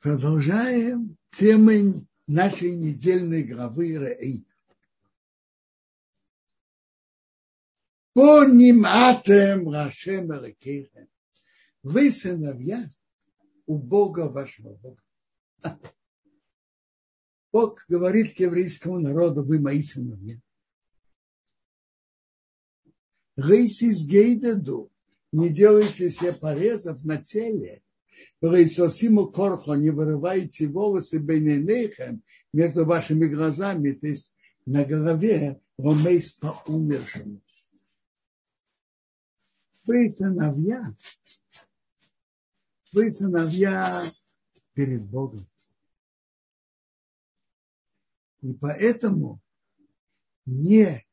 Продолжаем темы нашей недельной главы Рей. По ним атем Рашем Рекейхем. Вы сыновья у Бога вашего Бога. Бог говорит к еврейскому народу, вы мои сыновья. Рейсис гейдаду, не делайте себе порезов на теле, Рейсосиму корхо, не вырывайте волосы бейненейхем между вашими глазами, то есть на голове ромейс по умершему. Вы сыновья, вы сыновья перед Богом. И поэтому не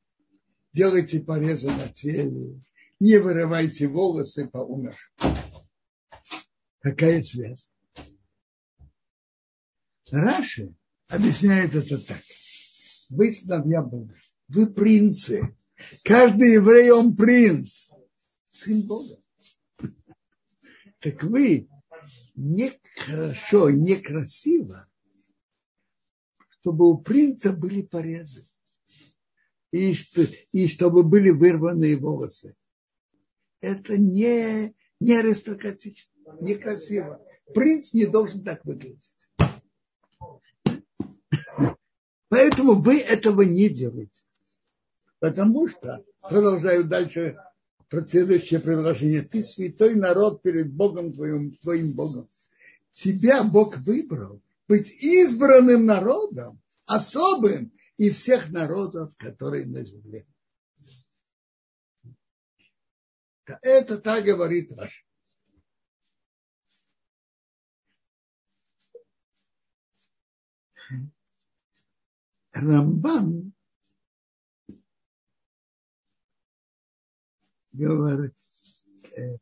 делайте порезы на теле, не вырывайте волосы по умершим. Какая связь? Раши объясняет это так. Вы сыновья Бога, вы принцы. Каждый еврей, он принц, сын Бога. Так вы нехорошо, некрасиво, чтобы у принца были порезы и, что, и чтобы были вырваны волосы. Это не, не аристократично некрасиво. Принц не должен так выглядеть. Поэтому вы этого не делаете. Потому что, продолжаю дальше следующее предложение, ты святой народ перед Богом твоим, твоим Богом. Тебя Бог выбрал быть избранным народом, особым и всех народов, которые на земле. Это так говорит Раш. Рамбан говорит, э,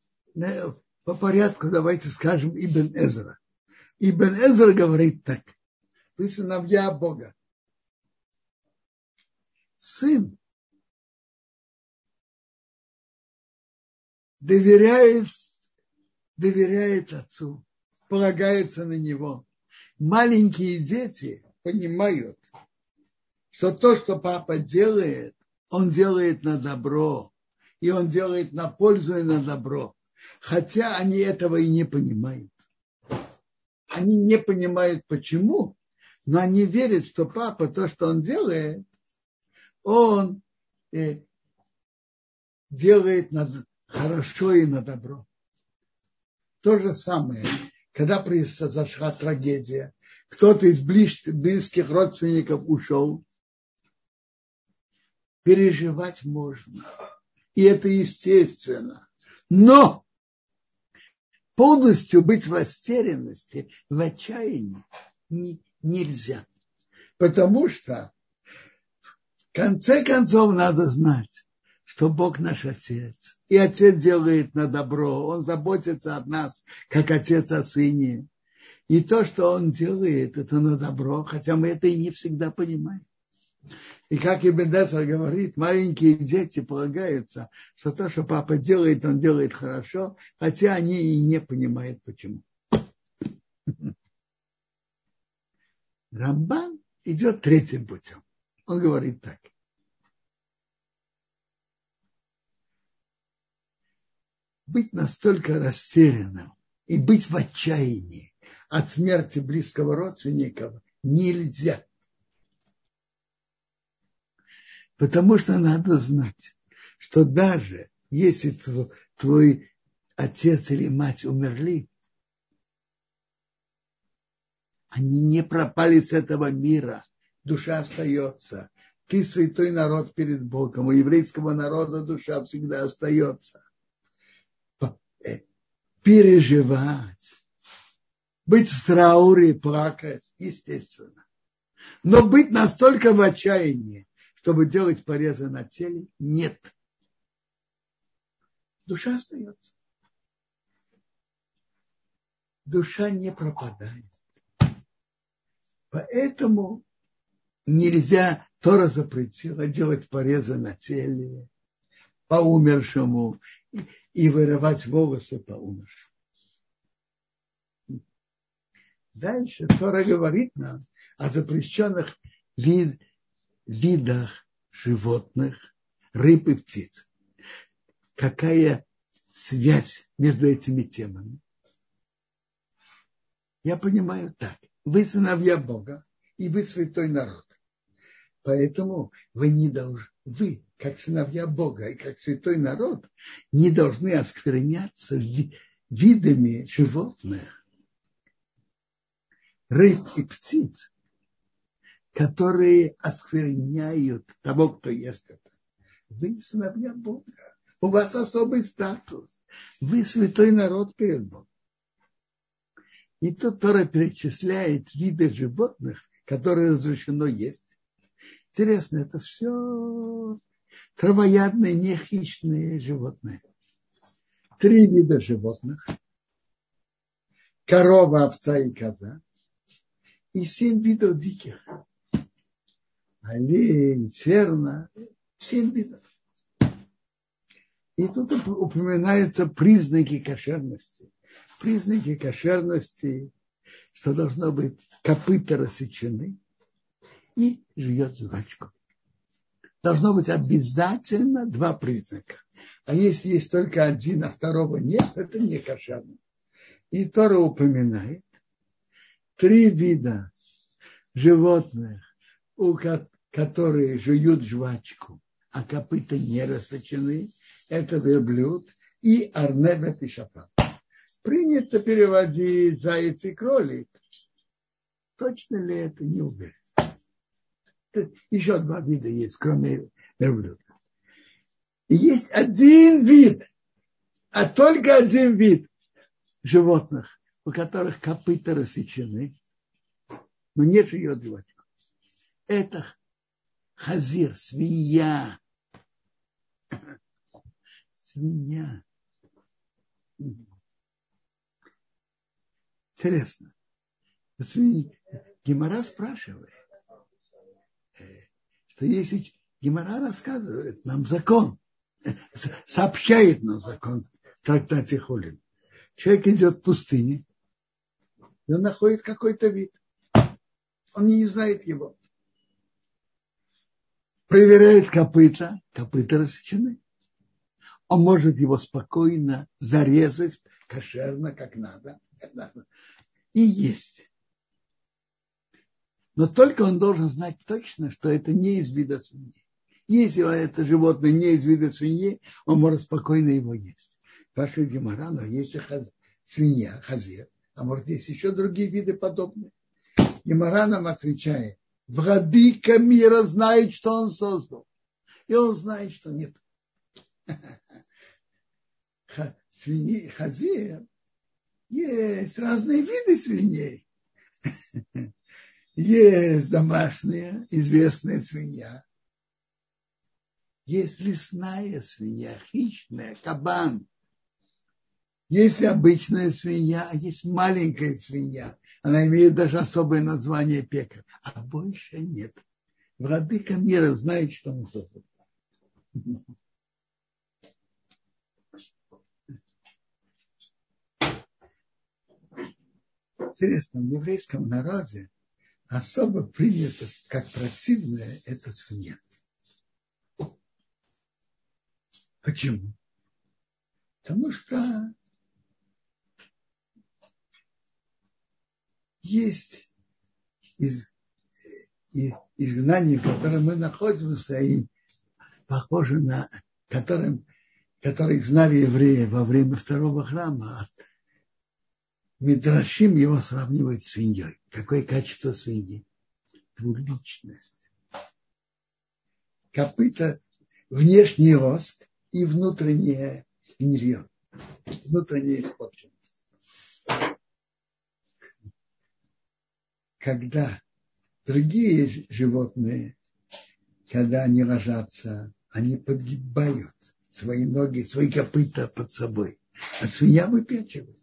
по порядку давайте скажем Ибн Эзра. Ибн Эзра говорит так. Вы сыновья Бога. Сын доверяет, доверяет отцу, полагается на него. Маленькие дети понимают, что то, что папа делает, он делает на добро, и он делает на пользу и на добро. Хотя они этого и не понимают. Они не понимают почему, но они верят, что папа то, что он делает, он э, делает на хорошо и на добро. То же самое, когда произошла трагедия, кто-то из близких родственников ушел, переживать можно. И это естественно. Но полностью быть в растерянности, в отчаянии не, нельзя. Потому что в конце концов надо знать, что Бог наш Отец. И Отец делает на добро. Он заботится о нас, как Отец о Сыне. И то, что Он делает, это на добро, хотя мы это и не всегда понимаем. И как Ибн Десар говорит, маленькие дети полагаются, что то, что папа делает, он делает хорошо, хотя они и не понимают, почему. Рамбан идет третьим путем. Он говорит так. Быть настолько растерянным и быть в отчаянии от смерти близкого родственника нельзя. Потому что надо знать, что даже если твой, отец или мать умерли, они не пропали с этого мира. Душа остается. Ты святой народ перед Богом. У еврейского народа душа всегда остается. Э, переживать, быть в трауре, плакать, естественно. Но быть настолько в отчаянии, чтобы делать порезы на теле, нет. Душа остается. Душа не пропадает. Поэтому нельзя Тора запретила делать порезы на теле по умершему и, вырывать волосы по умершему. Дальше Тора говорит нам о запрещенных вид, видах животных, рыб и птиц. Какая связь между этими темами? Я понимаю так. Вы сыновья Бога, и вы святой народ. Поэтому вы не должны, вы, как сыновья Бога и как святой народ, не должны оскверняться видами животных, рыб и птиц, которые оскверняют того, кто ест это. Вы сыновья Бога. У вас особый статус. Вы святой народ перед Богом. И тут Тора перечисляет виды животных, которые разрешено есть. Интересно, это все травоядные, нехищные животные. Три вида животных. Корова, овца и коза. И семь видов диких. Олень, серна. Семь видов. И тут упоминаются признаки кошерности. Признаки кошерности, что должно быть копыта рассечены и жует жвачку. Должно быть обязательно два признака. А если есть только один, а второго нет, это не кошерно. И Тора упоминает три вида животных, у которые жуют жвачку, а копыта не рассечены, это верблюд и арневет и шафат. Принято переводить заяц и кролик. Точно ли это не уверен? Еще два вида есть, кроме верблюда. Есть один вид, а только один вид животных, у которых копыта рассечены, но нет ее жвачку. Это хазир, свинья. Свинья. Интересно. Гемора спрашивает, что если Гемора рассказывает нам закон, сообщает нам закон в трактате Холин. Человек идет в пустыне, и он находит какой-то вид. Он не знает его. Проверяет копыта, копыта рассечены. Он может его спокойно зарезать, кошерно, как надо, и есть. Но только он должен знать точно, что это не из вида свиньи. Если это животное не из вида свиньи, он может спокойно его есть. Ваша Гемора, но есть хаз... свинья, хазир, а может есть еще другие виды подобные. Гемора нам отвечает, владыка мира знает, что он создал. И он знает, что нет. Свиньи, хазир, есть разные виды свиней. Есть домашняя, известная свинья. Есть лесная свинья, хищная, кабан. Есть обычная свинья, а есть маленькая свинья. Она имеет даже особое название пекарь. А больше нет. Владыка мира знает, что он создал. Интересно, в еврейском народе особо принято как противное это свинья. Почему? Потому что есть из, из, изгнание, в котором мы находимся, и похоже на которым, которых знали евреи во время второго храма, Мидрашим его сравнивает с свиньей. Какое качество свиньи? Двуличность. Копыта, внешний рост и внутреннее гнилье, внутренняя испорченность. Когда другие животные, когда они ложатся, они подгибают свои ноги, свои копыта под собой. А свинья выпячивает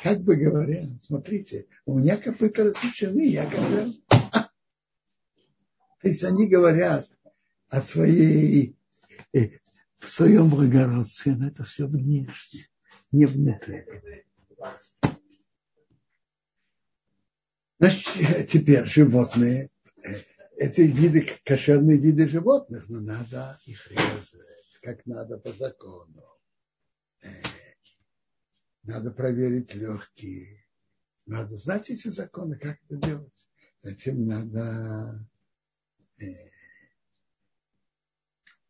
как бы говоря, смотрите, у меня копыта рассечены, я говорю. То есть они говорят о своей, э, в своем благородстве, но это все внешне, не внутри. Значит, теперь животные, эти виды, кошерные виды животных, но надо их резать, как надо по закону. Надо проверить легкие. Надо знать эти законы, как это делать. Затем надо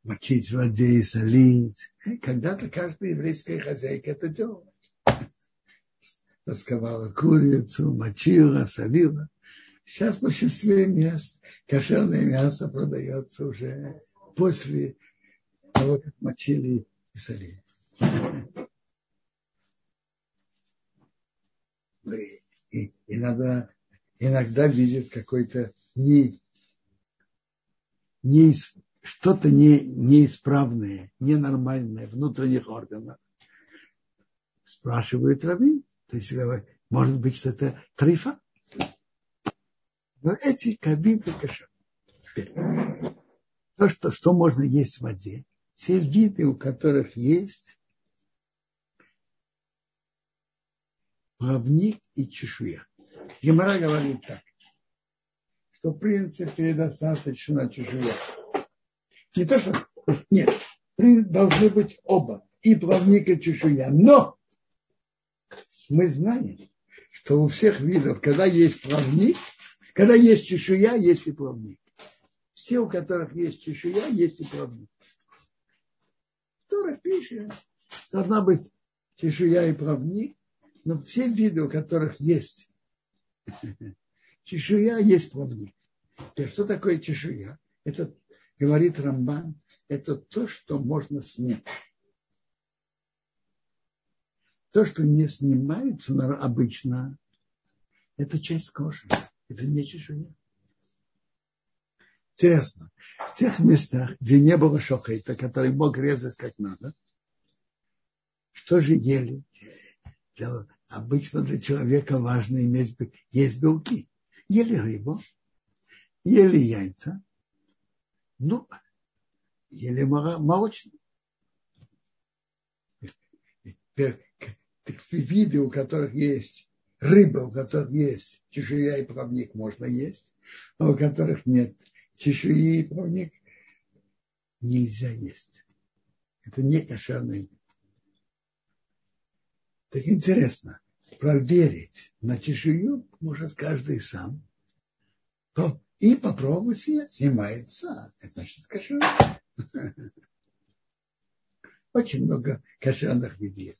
мочить и солить. Когда-то каждая еврейская хозяйка это делала. Расковала курицу, мочила, солила. Сейчас в большинстве мест кошерное мясо продается уже после того, как мочили и солили. И иногда, иногда видят какой-то не, не, что-то не, неисправное, ненормальное внутренних органов. Спрашивает Равин. То есть, может быть, что это трифа. Но эти кабинки кошер. То, что, что можно есть в воде, все виды, у которых есть плавник и чешуя. Гемора говорит так, что в принципе достаточно чешуя. Не то, что... Нет, должны быть оба. И плавник, и чешуя. Но мы знаем, что у всех видов, когда есть плавник, когда есть чешуя, есть и плавник. Все, у которых есть чешуя, есть и плавник. Тора пишет, должна быть чешуя и плавник, но все виды, у которых есть чешуя, есть плавник. Что такое чешуя? Это говорит Рамбан, это то, что можно снять. То, что не снимается обычно, это часть кожи. Это не чешуя. Интересно, в тех местах, где не было шохейта, который мог резать как надо, что же ели? Для, обычно для человека важно иметь есть белки. Ели рыбу, ели яйца, ну, ели молочные. Виды, у которых есть рыба, у которых есть чешуя и плавник, можно есть, а у которых нет чешуи и плавник, нельзя есть. Это не кошерный. Так интересно, проверить на чешую может каждый сам. То и попробовать съесть. Снимается. Это значит кошер. Очень много кошерных видов.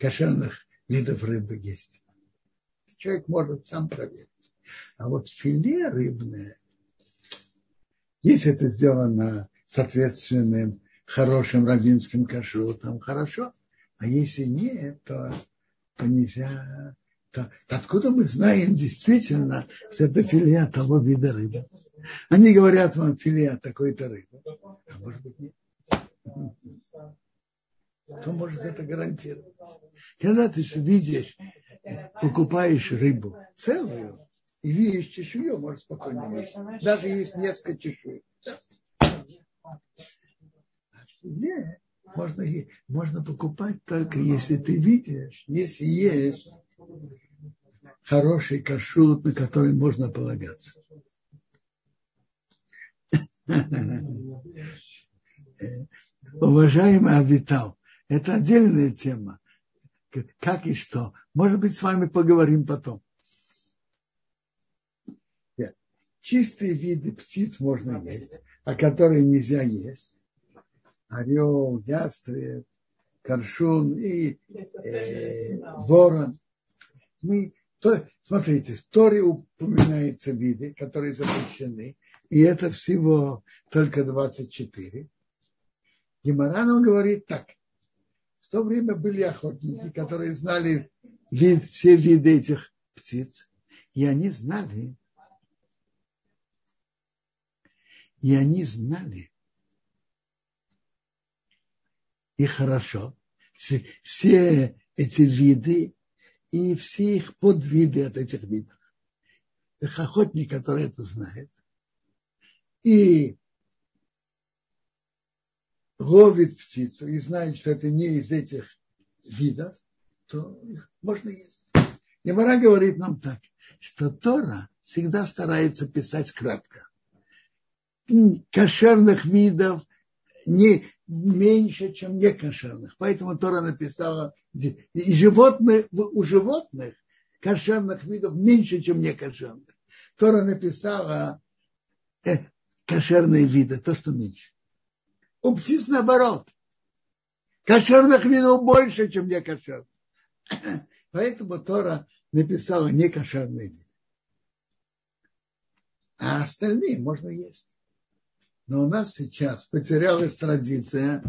Кошерных видов рыбы есть. Человек может сам проверить. А вот филе рыбное, если это сделано соответственным хорошим равинским кашрутом, хорошо. А если нет, то, то нельзя то откуда мы знаем действительно, что это филе того вида рыбы? Они говорят вам филе такой-то рыбы. А может быть нет. Кто может это гарантировать? Когда ты видишь, покупаешь рыбу целую и видишь чешую, можешь спокойно есть. Даже есть несколько чешуек. Можно, можно покупать только если ты видишь, если есть хороший кашут, на который можно полагаться. Уважаемый Авитал, это отдельная тема. Как и что. Может быть, с вами поговорим потом. Чистые виды птиц можно есть, а которые нельзя есть. Орел, ястреб, коршун и э, ворон мы, то, смотрите, в Торе упоминаются виды, которые запрещены, и это всего только 24. Геморан говорит так. В то время были охотники, которые знали вид, все виды этих птиц, и они знали, и они знали, и хорошо, все, все эти виды и все их подвиды от этих видов. Это охотник, который это знает, и ловит птицу и знает, что это не из этих видов, то их можно есть. Немара говорит нам так, что Тора всегда старается писать кратко. Кошерных видов не меньше, чем некошерных. Поэтому Тора написала, и животных, у животных кошерных видов меньше, чем некошерных. Тора написала э, кошерные виды, то, что меньше. У птиц наоборот. Кошерных видов больше, чем некошерных. Поэтому Тора написала некошерные виды. А остальные можно есть. Но у нас сейчас потерялась традиция,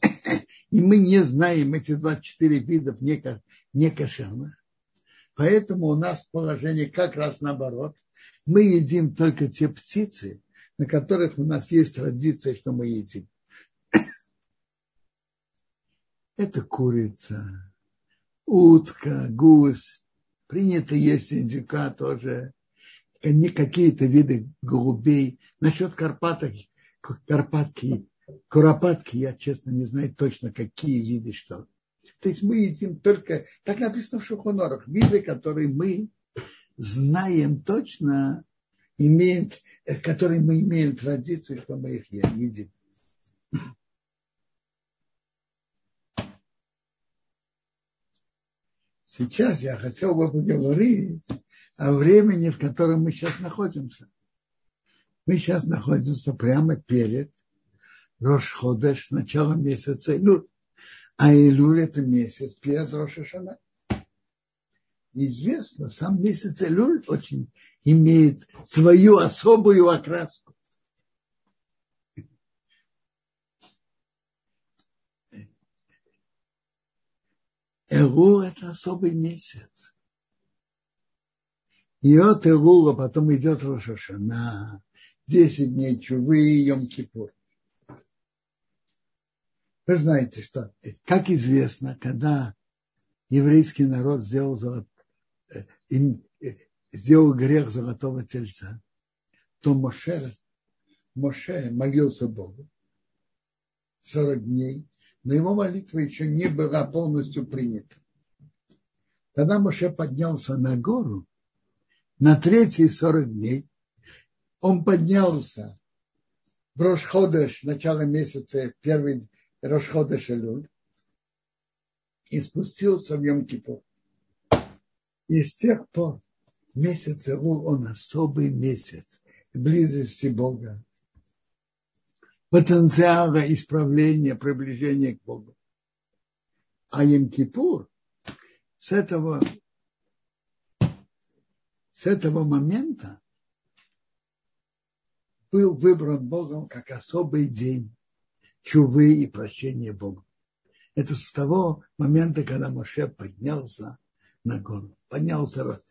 и мы не знаем эти 24 видов некошерных. Поэтому у нас положение как раз наоборот. Мы едим только те птицы, на которых у нас есть традиция, что мы едим. Это курица, утка, гусь. Принято есть индюка тоже. Не какие-то виды голубей. Насчет карпаток, карпатки, куропатки, я честно не знаю точно, какие виды что. То есть мы едим только, так написано в Шухонорах, виды, которые мы знаем точно, имеем, которые мы имеем традицию, что мы их едим. Сейчас я хотел бы поговорить о времени, в котором мы сейчас находимся. Мы сейчас находимся прямо перед Рошходеш, началом месяца Илюль. А Илюль это месяц перед Рошашана. Известно, сам месяц Илюль очень имеет свою особую окраску. Элул – это особый месяц. И от Элула потом идет Рошашана, 10 дней Чувы и Йом-Кипур. Вы знаете, что, как известно, когда еврейский народ сделал, золот, э, э, сделал грех золотого тельца, то Моше, Моше молился Богу 40 дней, но его молитва еще не была полностью принята. Когда Моше поднялся на гору, на третьи 40 дней, он поднялся в Рошходеш, начало месяца, первый Рошходеш Элюль, и спустился в Йом-Кипур. И с тех пор месяц Элул, он особый месяц близости Бога, потенциала исправления, приближения к Богу. А Йом-Кипур с этого, с этого момента был выбран Богом как особый день чувы и прощения Богу. Это с того момента, когда Моше поднялся на гору. Поднялся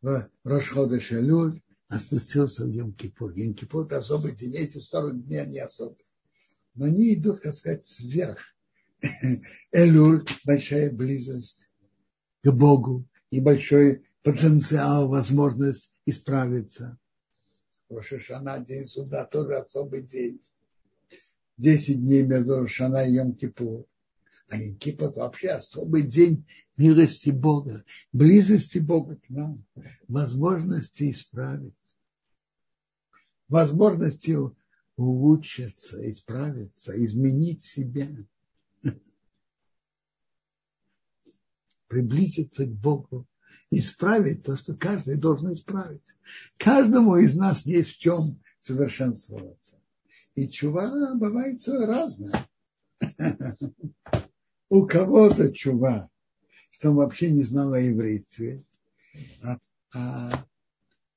в Рошхода Шалюль, а спустился в Йом-Кипур. Йом-Кипур – особый день. Эти 40 дней, они особые. Но они идут, как сказать, сверх. Элюль – большая близость к Богу и большой потенциал, возможность исправиться. Рошашана, день суда, тоже особый день. Десять дней между Рошана и Йом-Кипур. А Йом-Кипур вообще особый день милости Бога, близости Бога к нам, возможности исправиться, возможности улучшиться, исправиться, изменить себя, приблизиться к Богу исправить то, что каждый должен исправить. Каждому из нас есть в чем совершенствоваться. И чува бывает разная. У кого-то чува, что он вообще не знал о еврействе, а, а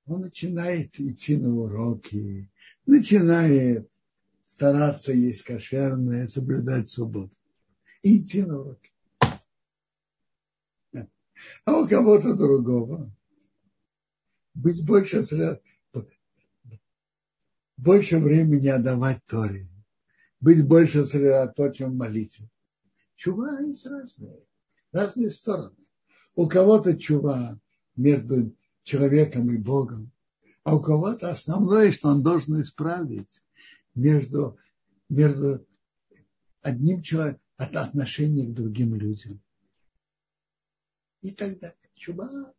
он начинает идти на уроки, начинает стараться есть кошерное, соблюдать субботу. И идти на уроки. А у кого-то другого быть больше, больше времени отдавать Торе, быть больше сосредоточен в молитве. Чува есть разные, разные стороны. У кого-то чува между человеком и Богом, а у кого-то основное, что он должен исправить между, между одним человеком, от отношений к другим людям и так далее.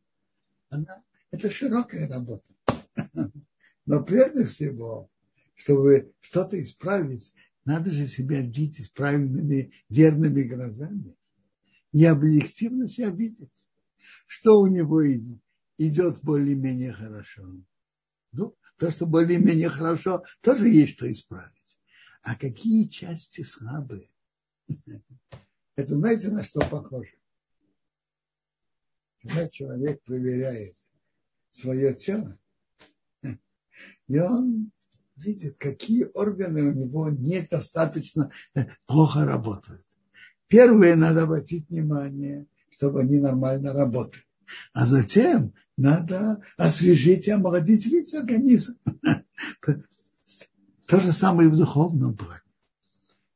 Она Это широкая работа. Но прежде всего, чтобы что-то исправить, надо же себя видеть правильными, верными глазами и объективно себя видеть, что у него идет более-менее хорошо. Ну, то, что более-менее хорошо, тоже есть что исправить. А какие части слабые? Это знаете, на что похоже? Когда человек проверяет свое тело, и он видит, какие органы у него недостаточно э, плохо работают. Первое, надо обратить внимание, чтобы они нормально работали. А затем надо освежить и омолодить весь организм. То же самое и в духовном плане.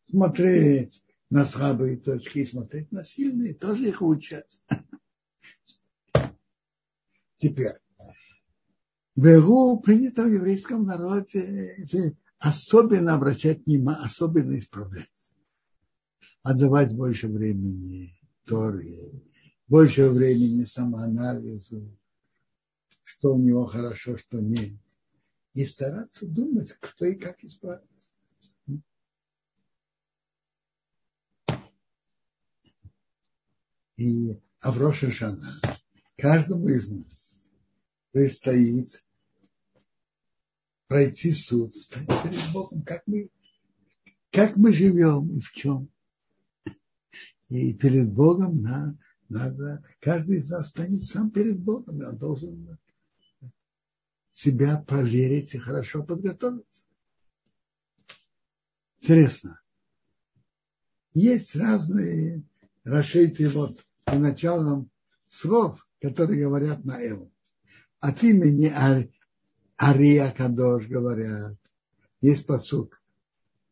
Смотреть на слабые точки и смотреть на сильные, тоже их учат. Теперь, Беру принято в еврейском народе особенно обращать внимание, особенно исправлять. Отдавать больше времени Торе, больше времени самоанализу, что у него хорошо, что нет. И стараться думать, кто и как исправить. И а в Рошашана каждому из нас предстоит пройти суд, стать перед Богом, как мы, как мы живем и в чем. И перед Богом на, надо, каждый из нас станет сам перед Богом, и он должен себя проверить и хорошо подготовиться. Интересно. Есть разные расшиты вот по началам слов, которые говорят на Эву. От имени Ария Кадош говорят, есть посук.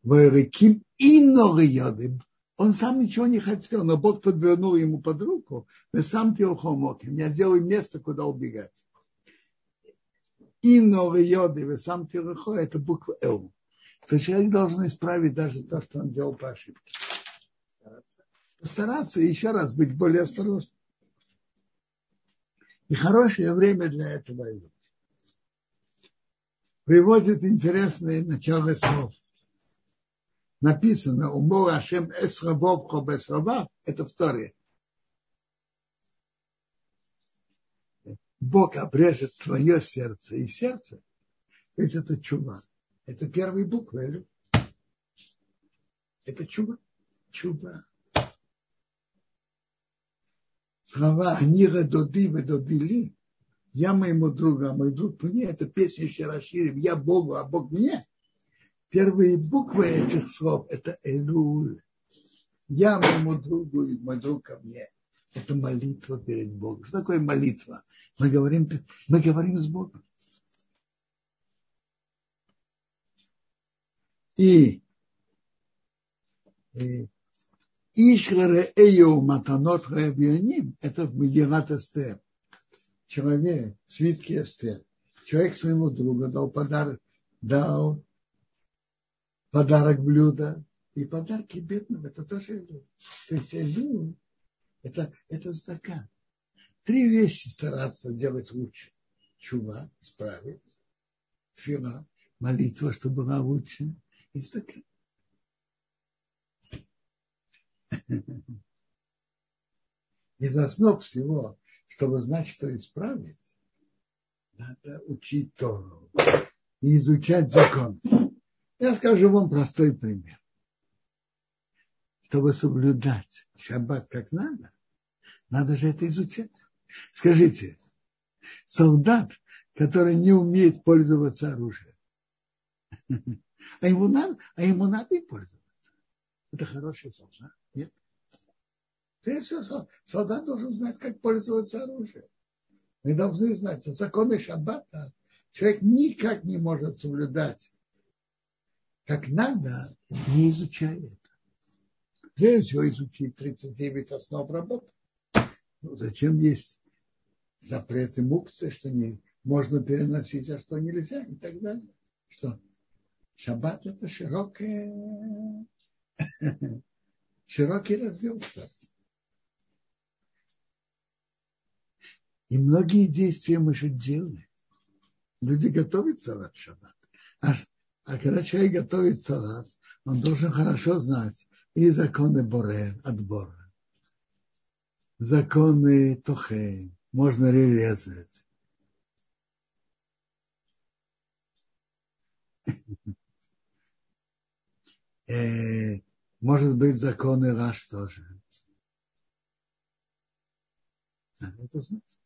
Вайреким и йоды. Он сам ничего не хотел, но Бог подвернул ему под руку. Вы сам тилхомоким. Я сделаю место, куда убегать. И йоды, вы сам тилхо, это буква Л. То человек должен исправить даже то, что он делал по ошибке. Постараться. Постараться еще раз быть более осторожным. И хорошее время для этого идет приводит интересные начало слов. Написано, умор Ашем эсрабов хобесрабав, это второе. Бог обрежет твое сердце и сердце, ведь это чума. Это первые буквы. Это чума. Чума. Слова «Анира доди вы додили» я моему другу, а мой друг мне, это песня еще расширим, я Богу, а Бог мне. Первые буквы этих слов – это Элюль. Я моему другу, и мой друг ко мне. Это молитва перед Богом. Что такое молитва? Мы говорим, мы говорим с Богом. И, и Ишгаре Эйо Матанот Хаябионим, это в Мегилат Эстер человек, свитки Эстер, человек своему другу дал подарок, дал подарок блюда, и подарки бедным, это тоже Элю. То есть Элю, это, это стакан. Три вещи стараться делать лучше. Чува, исправить. Фила, молитва, чтобы была лучше. И стакан. Из основ всего чтобы знать, что исправить, надо учить Тору и изучать закон. Я скажу вам простой пример. Чтобы соблюдать шаббат как надо, надо же это изучать. Скажите, солдат, который не умеет пользоваться оружием, а ему надо, а ему надо и пользоваться. Это хороший солдат. Нет? Прежде всего, солдат должен знать, как пользоваться оружием. Мы должны знать, законы шаббата человек никак не может соблюдать как надо, не изучая это. Прежде всего изучить 39 основ работы. Ну, зачем есть запреты мукции, что не можно переносить, а что нельзя и так далее. Что шаббат это широкое, широкий раздел. И многие действия мы же делаем. Люди готовятся в шаббат. А, а когда человек готовит салат, он должен хорошо знать и законы Боре, отбора, законы Тохе, можно ли резать. Может быть, законы Раш тоже. Надо это знать.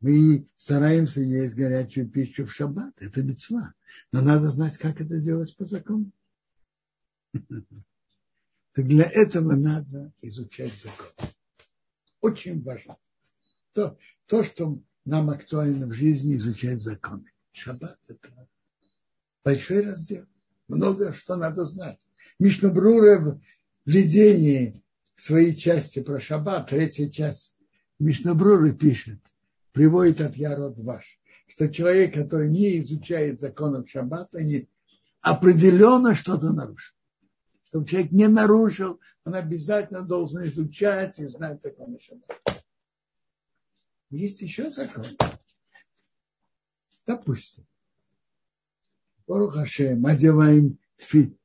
Мы стараемся есть горячую пищу в шаббат. Это мецва. Но надо знать, как это делать по закону. Так для этого надо изучать закон. Очень важно. То, то, что нам актуально в жизни, изучать законы. Шаббат – это большой раздел. Много что надо знать. Мишна Брура в введении своей части про шаббат, третья часть Мишна Брура пишет – приводит от Ярод ваш, что человек, который не изучает законов шаббата, не, определенно что-то нарушил. Чтобы человек не нарушил, он обязательно должен изучать и знать законы шаббата. Есть еще закон. Допустим, Борух Хашем, одеваем тфи.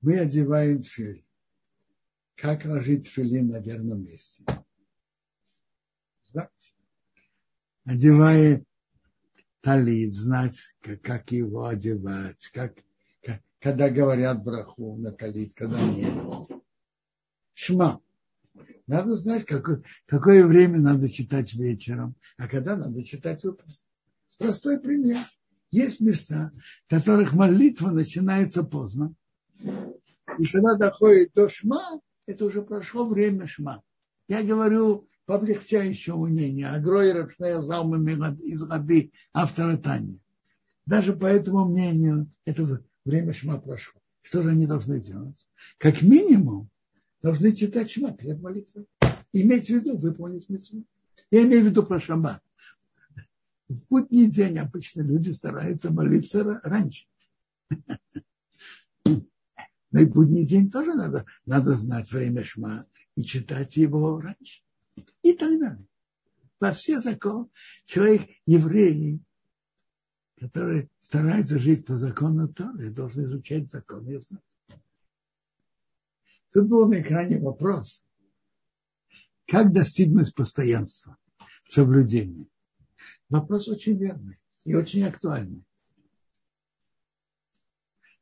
Мы одеваем тфиль как ложить филин на верном месте. Знать. Одевая талит, знать, как его одевать, как, как, когда говорят браху на талит, когда нет. Шма. Надо знать, какое, какое время надо читать вечером, а когда надо читать утром. Простой пример. Есть места, в которых молитва начинается поздно. И когда доходит до шма, это уже прошло время шма. Я говорю по облегчающему мнению, Агройров Шнеязалмами из воды автора Тани. Даже по этому мнению это время шма прошло. Что же они должны делать? Как минимум должны читать шма перед молитвой. Иметь в виду выполнить митцву. Я имею в виду про шаббат. В будний день обычно люди стараются молиться раньше. Но и будний день тоже надо, надо знать время шма и читать его раньше. И так далее. Во все законы человек, еврей, который старается жить по закону Торы, должен изучать закон и знать. Тут был на экране вопрос, как достигнуть постоянства в соблюдении. Вопрос очень верный и очень актуальный.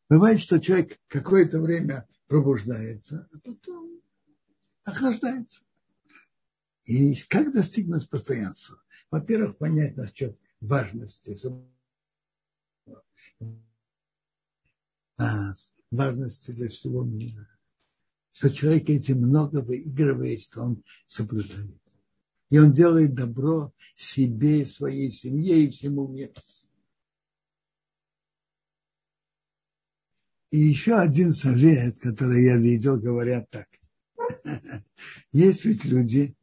Бывает, что человек какое-то время пробуждается, а потом охлаждается. И как достигнуть постоянства? Во-первых, понять насчет важности нас, важности для всего мира. Что человек этим много выигрывает, что он соблюдает. И он делает добро себе, своей семье и всему миру. И еще один совет, который я видел, говорят так. Есть ведь люди,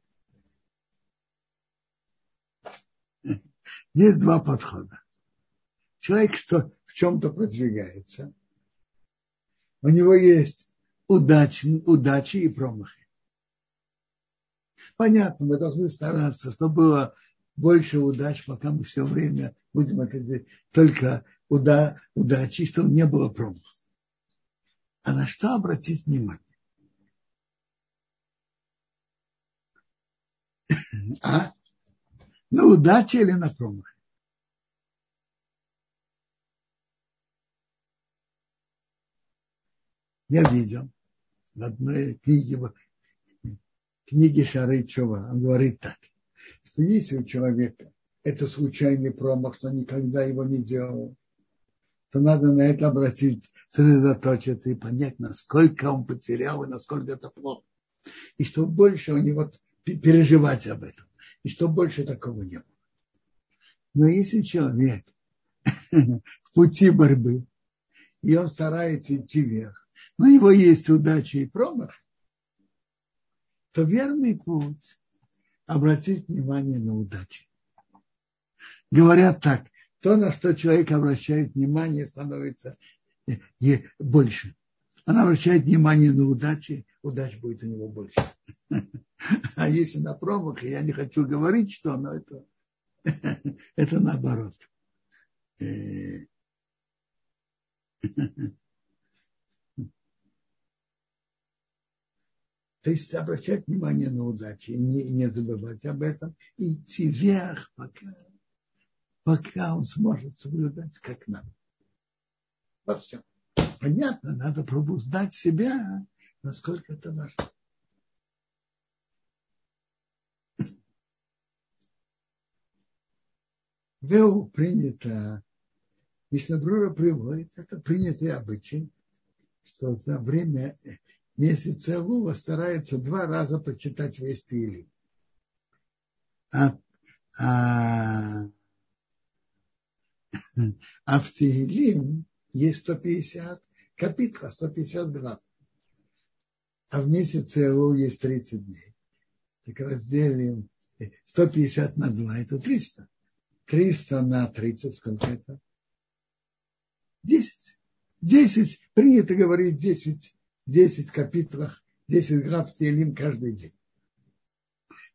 есть два подхода. Человек, что в чем-то продвигается, у него есть удачи, удачи и промахи. Понятно, мы должны стараться, чтобы было больше удач, пока мы все время будем это делать, только уда, удачи, чтобы не было промахов. А на что обратить внимание? А? На удачу или на промах? Я видел в одной книге, книге Шары Чува, он говорит так, что если у человека это случайный промах, что никогда его не делал, то надо на это обратить, сосредоточиться и понять, насколько он потерял и насколько это плохо. И что больше у него переживать об этом. И что больше такого не было. Но если человек в пути борьбы, и он старается идти вверх, но у него есть удача и промах, то верный путь обратить внимание на удачу. Говорят так, то, на что человек обращает внимание, становится больше. она обращает внимание на удачи, удач будет у него больше. А если на промах, я не хочу говорить, что, но это, это наоборот. Э, то есть обращать внимание на удачи и не, не забывать об этом, идти вверх, пока, пока он сможет соблюдать как надо. Во всем. Понятно, надо пробуждать себя, насколько это важно. Вел принято, Мишнабрура приводит, это принятый обычай, что за время месяца Лува старается два раза прочитать весь Тилим. А, а, а в Тилим есть 150 капитлов, 150 глав. А в месяце Лу есть 30 дней. Так разделим 150 на 2, это 300. 300 на 30, сколько это? 10. 10, принято говорить 10 10 капитлах, 10 глав Телим каждый день.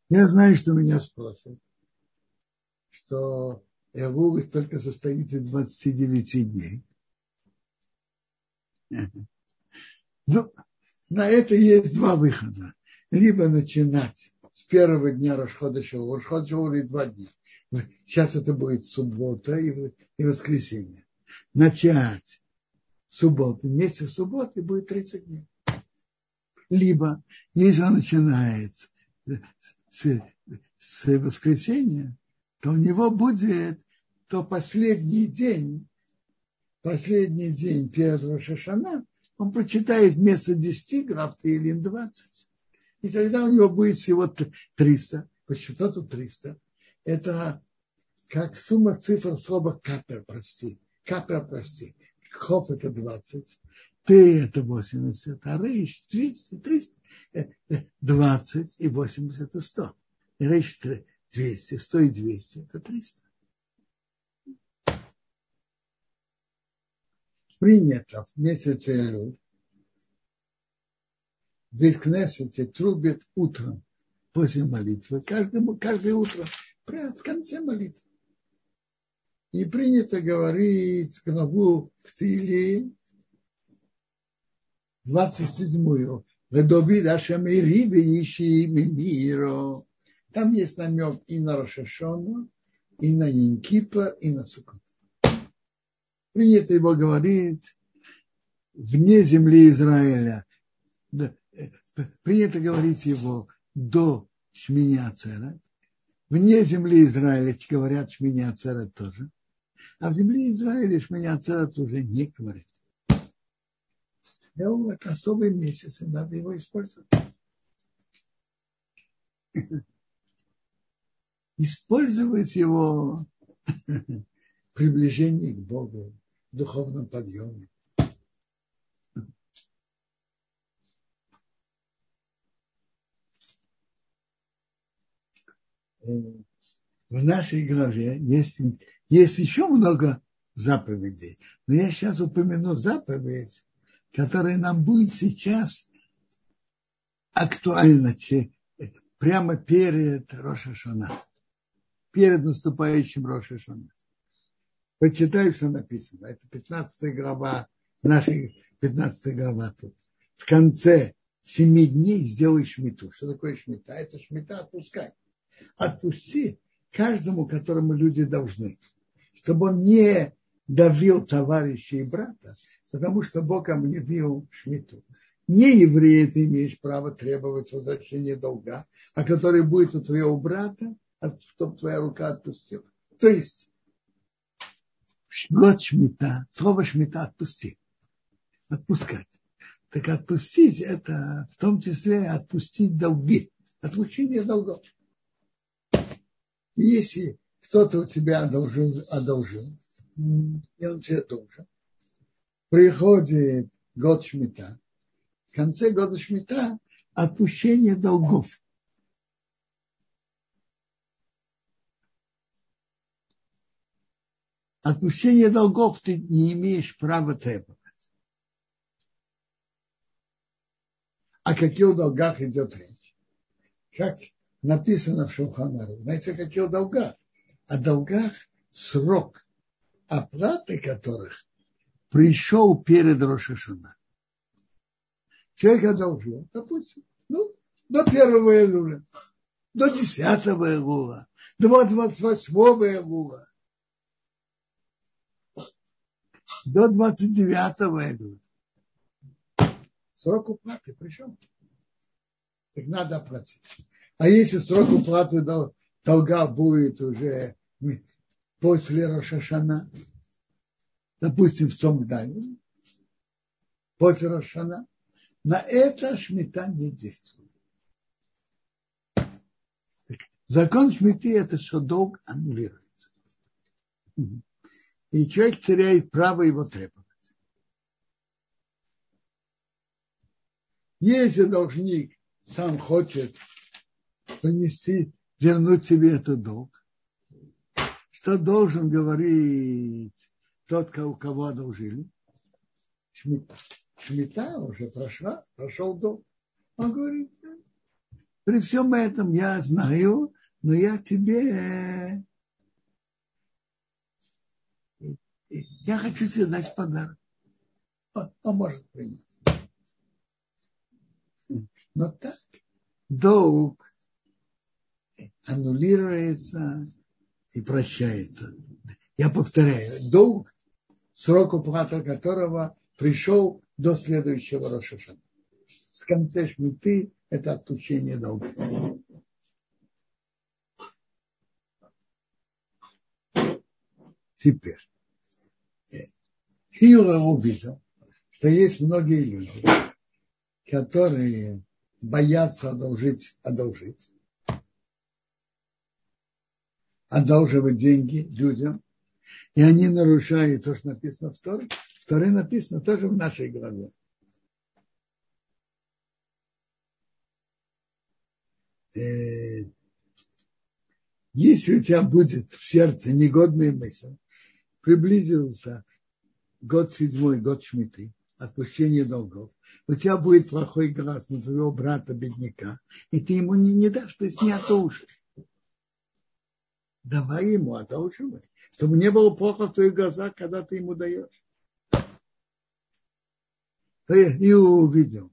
Я знаю, что меня спросят, что Элул только состоит из 29 дней. Ну, на это есть два выхода. Либо начинать с первого дня Рашхода Шоу. Рашхода Шоу два дня. Сейчас это будет суббота и, и воскресенье. Начать субботы. Вместе с субботой будет 30 дней. Либо, если он начинает с, с воскресенья, то у него будет то последний день, последний день первого Шашана, он прочитает вместо 10 граф или 20. И тогда у него будет всего 300. Почему тут 300? Это как сумма цифр слова капер, прости. Капер, прости. Хов это 20, Т это 80, а рейш 30, 300, 20 и 80 это 100. И рейш 200, 100 и 200 это 300. Принято в месяце Элюль в Кнессете трубит утром после молитвы, каждому, каждое утро, прямо в конце молитвы. И принято говорить главу в Тиле 27-ю. Ведовид Ашамири Виши Мимиро. Там есть намек и на Рошашона, и на Янкипа, и на Сукот. Принято его говорить вне земли Израиля. Принято говорить его до Шминя Цера. Вне земли Израиля говорят Шминя Цера тоже. А в земле Израиля Шминя Цера уже не говорят. Это особый месяц, и надо его использовать. Использовать его приближение к Богу, в духовном подъеме. В нашей главе есть, есть еще много заповедей. Но я сейчас упомяну заповедь, которое нам будет сейчас актуально прямо перед Рошашана, перед наступающим Рошашана. Почитай, что написано. Это 15 глава, нашей 15 глава тут. В конце семи дней сделай шмиту. Что такое шмита? Это шмита отпускай. Отпусти каждому, которому люди должны. Чтобы он не давил товарища и брата, потому что Бог объявил шмиту. Не еврей ты имеешь право требовать возвращения долга, а который будет у твоего брата, чтобы твоя рука отпустила. То есть, год шмита, слово шмита отпусти. Отпускать. Так отпустить это в том числе отпустить долги. Отпущение долгов. Если кто-то у тебя одолжил, одолжил и он тебе должен, приходит год Шмита, в конце года Шмита отпущение долгов. Отпущение долгов ты не имеешь права требовать. о каких долгах идет речь? Как написано в Шуханару. Знаете, о каких долгах? О долгах срок оплаты которых пришел перед Рошашуна. Человек одолжил, допустим, ну, до первого июля, до десятого июля, до двадцать восьмого июля, до двадцать девятого июля. Срок уплаты пришел. Так надо оплатить. А если срок уплаты долга будет уже после Рошашана, допустим, в Цомгдане, после Рошана, на это шмита не действует. Закон шмиты – это что долг аннулируется. И человек теряет право его требовать. Если должник сам хочет принести, вернуть себе этот долг, что должен говорить тот, у кого одолжили? Шмита. Уже прошла, прошел долг. Он говорит, при всем этом я знаю, но я тебе я хочу тебе дать подарок. Он, он может принять. Но так долг аннулируется и прощается. Я повторяю, долг, срок уплаты которого пришел до следующего Рошашана. В конце шмиты это отпущение долга. Теперь. Хиура увидел, что есть многие люди, которые боятся одолжить, одолжить одалживать деньги людям, и они нарушают то, что написано в Торе. В Торе написано тоже в нашей главе. Э, если у тебя будет в сердце негодная мысль, приблизился год седьмой, год шмиты, отпущение долгов, у тебя будет плохой глаз на твоего брата-бедняка, и ты ему не, не дашь, то есть не отушишь давай ему, одолживай, чтобы не было плохо в твоих глазах, когда ты ему даешь. Я и увидел.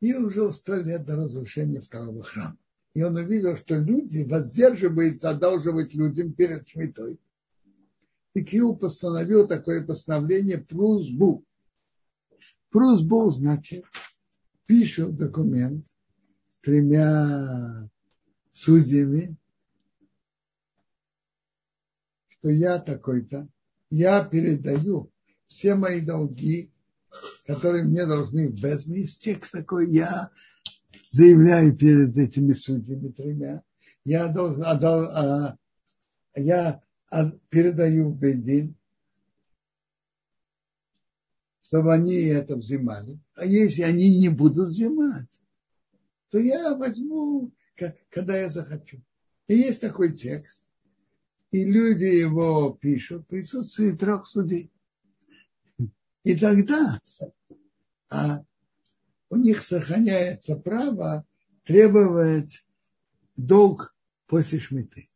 И уже лет до разрушения второго храма. И он увидел, что люди воздерживаются одалживать людям перед шмитой. И Киу постановил такое постановление прусбу. Прусбу значит, пишет документ тремя судьями, что я такой-то, я передаю все мои долги, которые мне должны в бездне. Есть текст такой, я заявляю перед этими судьями тремя, я должен, отдал, а, я передаю в Бендин, чтобы они это взимали. А если они не будут взимать, то я возьму когда я захочу. И есть такой текст, и люди его пишут в присутствии трех судей. И тогда а у них сохраняется право требовать долг после шмиты.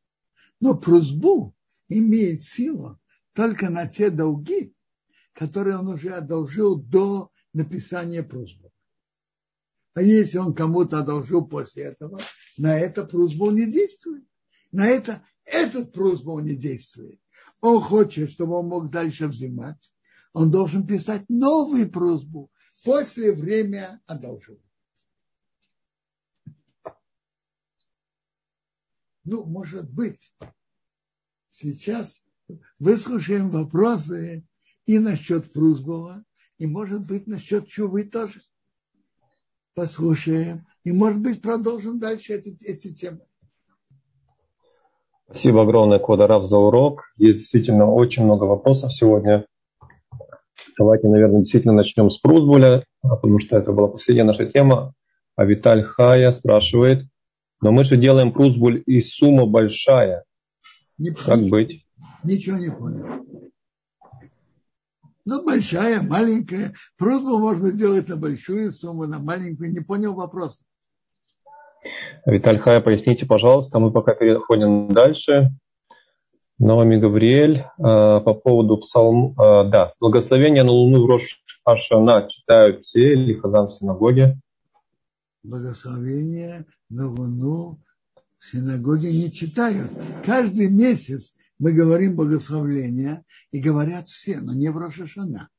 Но просьбу имеет силу только на те долги, которые он уже одолжил до написания просьбы. А если он кому-то одолжил после этого, на это просьбу не действует. На это этот просьбу не действует. Он хочет, чтобы он мог дальше взимать. Он должен писать новую просьбу после время одолжения. Ну, может быть, сейчас выслушаем вопросы и насчет просьбы, и, может быть, насчет чувы тоже послушаем и, может быть, продолжим дальше эти, эти темы. Спасибо огромное, Кода за урок. Есть действительно очень много вопросов сегодня. Давайте, наверное, действительно начнем с Прузбуля, потому что это была последняя наша тема. А Виталь Хая спрашивает, но мы же делаем Прузбуль и сумма большая. Не как быть? Ничего не понял. Ну, большая, маленькая. Просьбу можно делать на большую сумму, на маленькую. Не понял вопрос. Виталь Хая, поясните, пожалуйста. Мы пока переходим дальше. Новами Гавриэль э, по поводу псалм... Э, да, благословение на Луну в Рош Ашана читают все или Хазан в синагоге? Благословение на Луну в синагоге не читают. Каждый месяц мы говорим благословление, и говорят все, но не в Рошашана.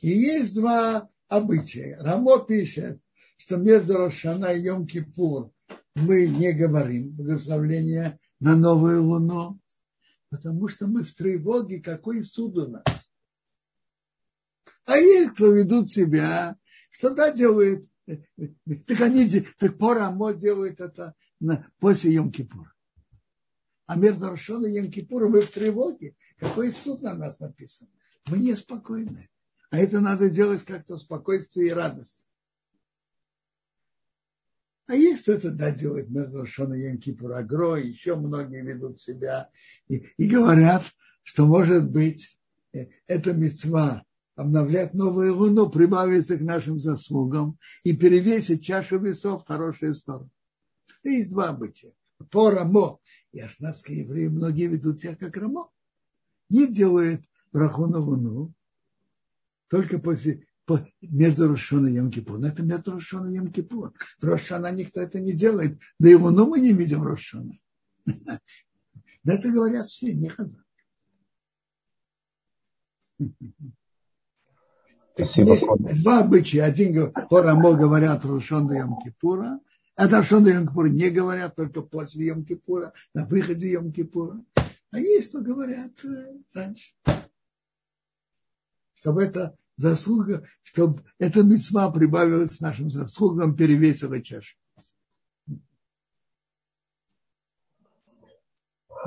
И есть два обычая. Рамо пишет, что между Рошана и Йом-Кипур мы не говорим благословления на новую луну, потому что мы в тревоге, какой суд у нас. А есть, кто ведут себя, что да, делают, так они, так Порамо делают это после Йом-Кипура. А между Рошон и Янкипуром мы в тревоге. Какой суд на нас написан? Мы неспокойны. А это надо делать как-то спокойствие и радость. А есть кто-то да, делает между Рошон и Янкипур Агро, еще многие ведут себя и, и говорят, что может быть э, эта мецва обновлять новую луну, прибавиться к нашим заслугам и перевесить чашу весов в хорошую сторону. Есть два обычая. По рамо и ашнадские евреи, многие ведут себя как рамо. Не делают браху на луну, только после, по, между Рошон и Йом-Кипур. Но это между Рошон и Йом-Кипур. Рошана никто это не делает. Да и луну мы не видим Рошона. Да это говорят все, не хазар. Спасибо. Два обычая. Один по Рамо говорят Рошон до Йом-Кипура, а то, что на Йом-Кипур не говорят, только после Йом-Кипура, на выходе Йом-Кипура. А есть, кто говорят э, раньше. Чтобы это заслуга, чтобы эта мецва прибавилась к нашим заслугам, перевесила чашу.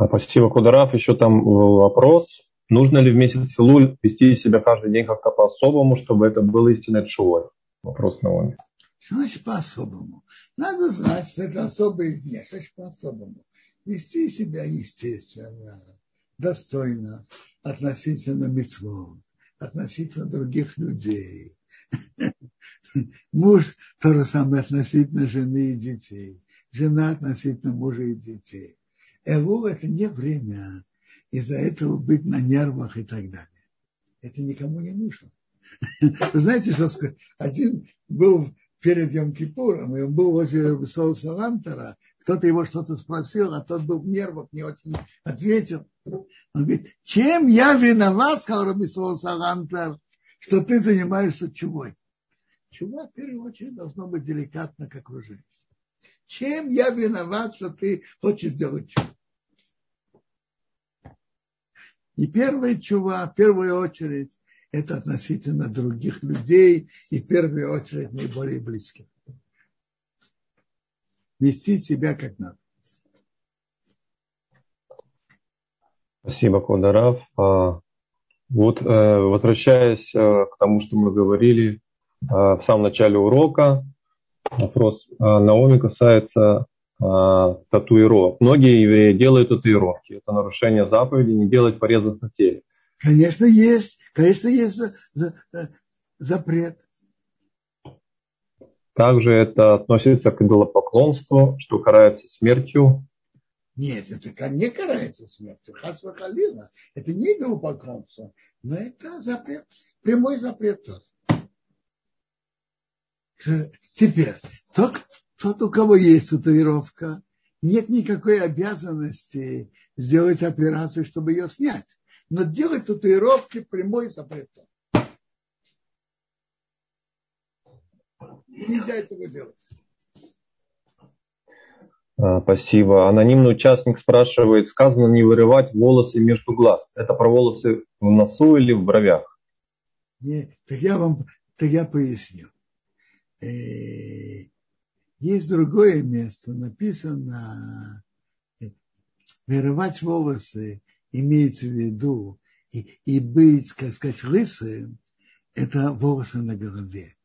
Спасибо, Кударав. Еще там вопрос. Нужно ли в месяц Луль вести себя каждый день как-то по-особому, чтобы это было истинной чувой? Вопрос на уме. Что значит по-особому? Надо знать, что это особые дни. Что значит по-особому? Вести себя естественно, достойно, относительно мецвод, относительно других людей. Муж то же самое относительно жены и детей. Жена относительно мужа и детей. Элул – это не время из-за этого быть на нервах и так далее. Это никому не нужно. Вы знаете, что один был перед Йом-Кипуром, и он был возле Соуса Лантера, кто-то его что-то спросил, а тот был в нервах, не очень ответил. Он говорит, чем я виноват, сказал Рабисол Салантер, что ты занимаешься чумой? Чума, в первую очередь, должно быть деликатно к окружению. Чем я виноват, что ты хочешь сделать чуму? И первая чува, в первую очередь, это относительно других людей и в первую очередь наиболее близких. Вести себя как надо. Спасибо, Кударав. А, вот э, возвращаясь э, к тому, что мы говорили э, в самом начале урока, вопрос Наоми касается татуировок. Многие евреи делают татуировки. Это нарушение заповеди не делать порезов на теле. Конечно, есть. Конечно, есть запрет. Также это относится к идолопоклонству, что карается смертью. Нет, это не карается смертью. Хасва Халила. Это не идолопоклонство, но это запрет, прямой запрет тоже. Теперь, тот, тот, у кого есть татуировка, нет никакой обязанности сделать операцию, чтобы ее снять но делать татуировки прямой запрет. Нельзя этого делать. А, спасибо. Анонимный участник спрашивает, сказано не вырывать волосы между глаз. Это про волосы в носу или в бровях? Не, так я вам так я поясню. Э, есть другое место, написано э, вырывать волосы имеется в виду и, и быть, как сказать, лысым, это волосы на голове.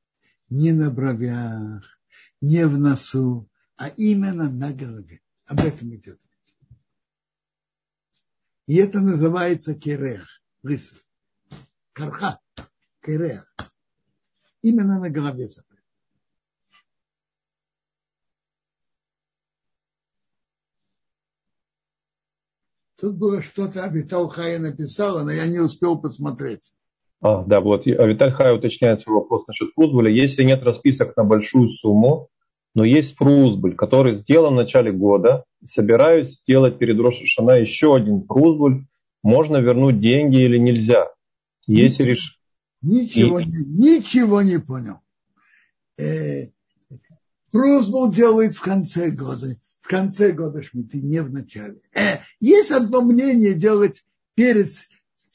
Не на бровях, не в носу, а именно на голове. Об этом идет И это называется керех, лысый. Карха, Керех. Именно на голове Тут было что-то Авитал Хая написала, но я не успел посмотреть. А, да, вот Авиталь Хай уточняет свой вопрос насчет прузбуля. Если нет расписок на большую сумму, но есть прузбуль, который сделан в начале года, собираюсь сделать перед Рошашана еще один прузбуль, можно вернуть деньги или нельзя? Если реш... Ничего, И... ничего не понял. Э, прузбул делает в конце года. Конце года шмиты, не в начале. Э, есть одно мнение делать перед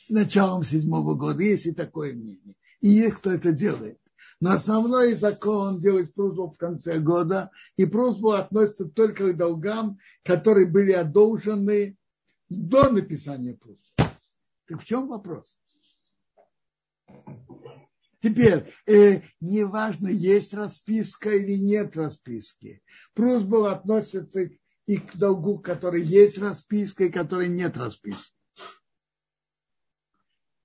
началом седьмого года. Есть и такое мнение. И есть кто это делает. Но основной закон делать просьбу в конце года, и просьба относится только к долгам, которые были одолжены до написания просьбы. Так в чем вопрос? Теперь, э, неважно, есть расписка или нет расписки. Просьба относится и к долгу, который есть расписка, и который нет расписки.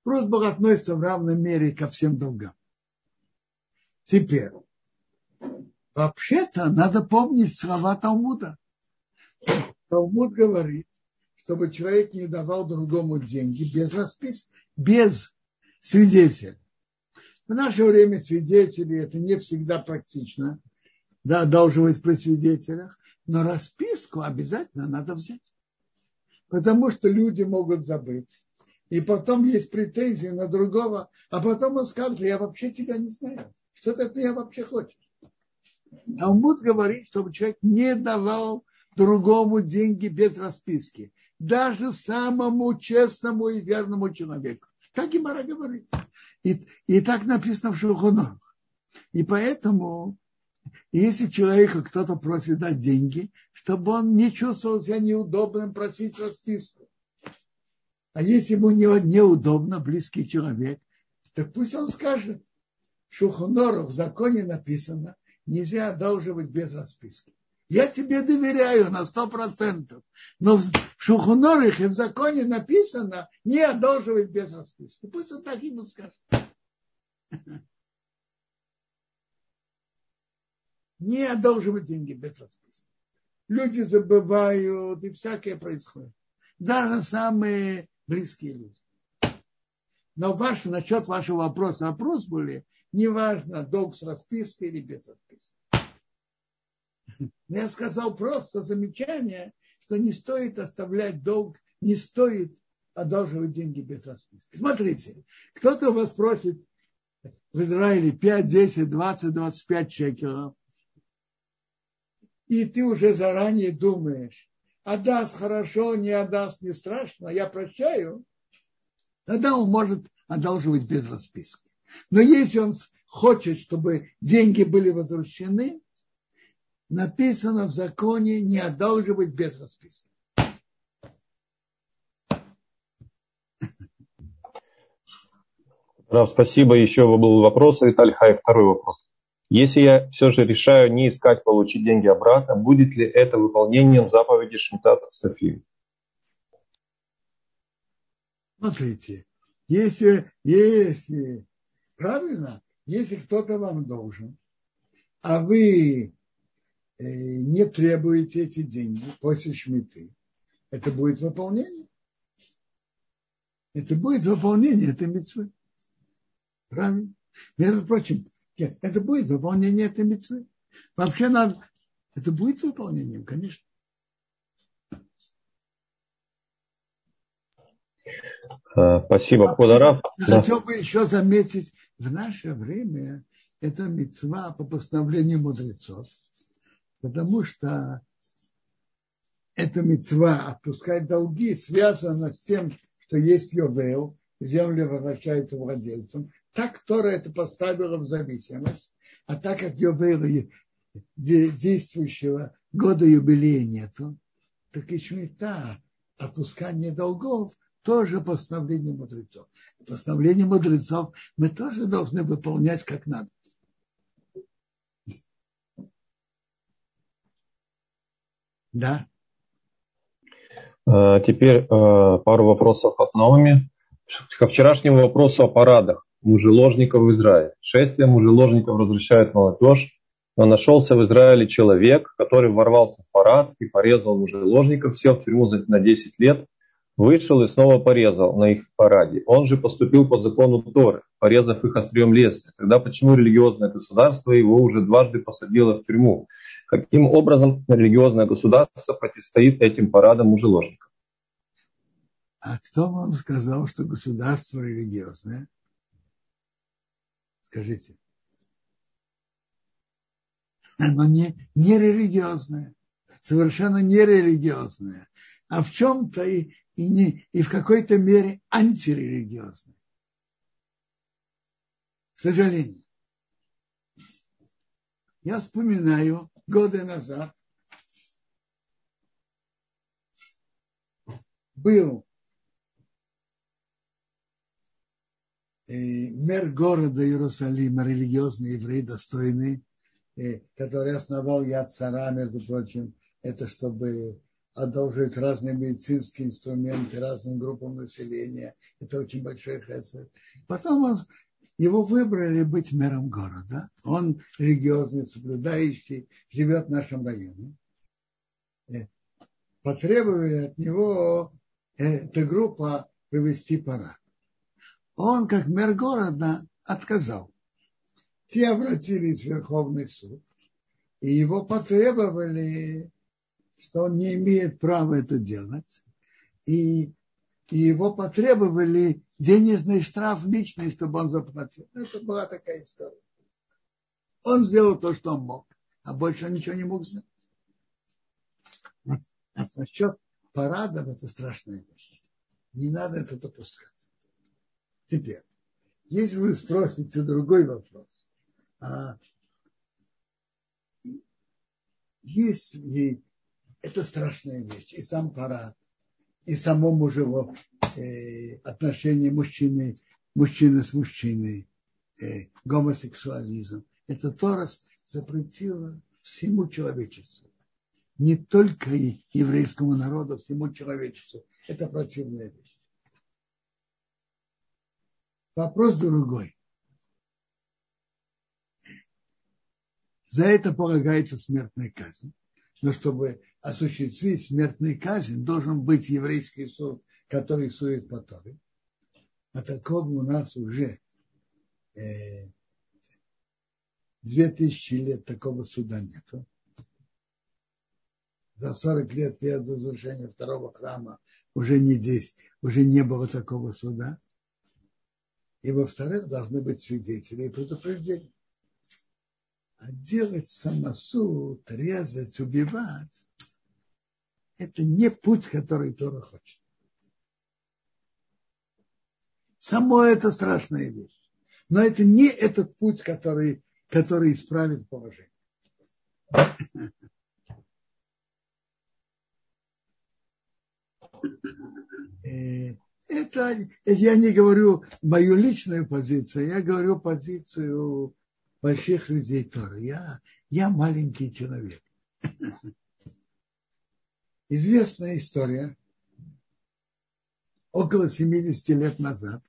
Просьба относится в равной мере ко всем долгам. Теперь, вообще-то надо помнить слова Талмуда. Талмуд говорит, чтобы человек не давал другому деньги без расписки, без свидетеля. В наше время свидетели это не всегда практично, да, быть при свидетелях, но расписку обязательно надо взять. Потому что люди могут забыть. И потом есть претензии на другого, а потом он скажет, я вообще тебя не знаю. Что ты от меня вообще хочешь? Талмуд говорит, чтобы человек не давал другому деньги без расписки. Даже самому честному и верному человеку. Так и Мара говорит. И, и так написано в Шухунах. И поэтому, если человеку кто-то просит дать деньги, чтобы он не чувствовал себя неудобным просить расписку. А если ему неудобно, близкий человек, так пусть он скажет, Шухонору в законе написано, нельзя одалживать без расписки. Я тебе доверяю на сто процентов. Но в Шухонорах и в законе написано, не одалживать без расписки. Пусть он так ему скажет. Не одалживать деньги без расписки. Люди забывают, и всякое происходит. Даже самые близкие люди. Но ваш, насчет вашего вопроса, вопрос были, неважно, долг с распиской или без расписки. Я сказал просто замечание, что не стоит оставлять долг, не стоит одалживать деньги без расписки. Смотрите, кто-то у вас просит в Израиле 5, 10, 20, 25 шекелов, и ты уже заранее думаешь, отдаст хорошо, не отдаст, не страшно, я прощаю, тогда он может одалживать без расписки. Но если он хочет, чтобы деньги были возвращены, написано в законе не одалживать без расписки. Рав, спасибо. Еще был вопрос. Виталий Хай, второй вопрос. Если я все же решаю не искать получить деньги обратно, будет ли это выполнением заповеди Шмитата Софии? Смотрите, если, если Правильно? Если кто-то вам должен, а вы не требуете эти деньги после шмиты, это будет выполнение. Это будет выполнение этой мецвы. Правильно? Между прочим, это будет выполнение этой мецвы. Вообще надо, это будет выполнением, конечно. Э, спасибо, Кударав. Хотел бы еще заметить, в наше время это мецва по постановлению мудрецов, потому что эта мецва отпускать долги связана с тем, что есть Йовел, земля возвращается владельцам. Так Тора это поставила в зависимость, а так как Йовела действующего года юбилея нету, так и шмита, отпускание долгов, тоже постановление мудрецов. Постановление мудрецов мы тоже должны выполнять как надо. Да. А, теперь а, пару вопросов от новыми. Ко вчерашнему вопросу о парадах мужеложников в Израиле. Шествие мужеложников возвращает молодежь, но нашелся в Израиле человек, который ворвался в парад и порезал мужеложников, сел в тюрьму на 10 лет, вышел и снова порезал на их параде. Он же поступил по закону Торы, порезав их острием лезвия. Тогда почему религиозное государство его уже дважды посадило в тюрьму? Каким образом религиозное государство противостоит этим парадам мужеложников? А кто вам сказал, что государство религиозное? Скажите. Оно не, не религиозное, совершенно не религиозное, а в чем-то и, и, не, и в какой-то мере антирелигиозное. К сожалению. Я вспоминаю годы назад был мэр города Иерусалима, религиозный еврей, достойный, который основал Яд Цара, между прочим, это чтобы одолжить разные медицинские инструменты разным группам населения. Это очень большой хесед. Потом он, его выбрали быть мэром города. Он религиозный, соблюдающий, живет в нашем районе. Потребовали от него эта группа провести парад он, как мэр города, отказал. Те обратились в Верховный суд, и его потребовали, что он не имеет права это делать, и, и его потребовали денежный штраф личный, чтобы он заплатил. Это была такая история. Он сделал то, что он мог, а больше он ничего не мог сделать. А насчет парадов это страшная вещь. Не надо это допускать. Теперь, если вы спросите другой вопрос, а если это страшная вещь, и сам парад, и само мужево, э, отношение мужчины, мужчины с мужчиной, э, гомосексуализм, это Тора запретила всему человечеству. Не только еврейскому народу, всему человечеству. Это противная вещь. Вопрос другой. За это полагается смертная казнь. Но чтобы осуществить смертную казнь, должен быть еврейский суд, который сует по Торе. А такого у нас уже э, две тысячи лет такого суда нету. За 40 лет перед разрушением второго храма уже не здесь, уже не было такого суда. И во-вторых, должны быть свидетели и предупреждения. А делать самосуд, резать, убивать, это не путь, который Тора хочет. Само это страшная вещь. Но это не этот путь, который, который исправит положение. Э, это я не говорю мою личную позицию, я говорю позицию больших людей Торы. Я, я маленький человек. Известная история. Около 70 лет назад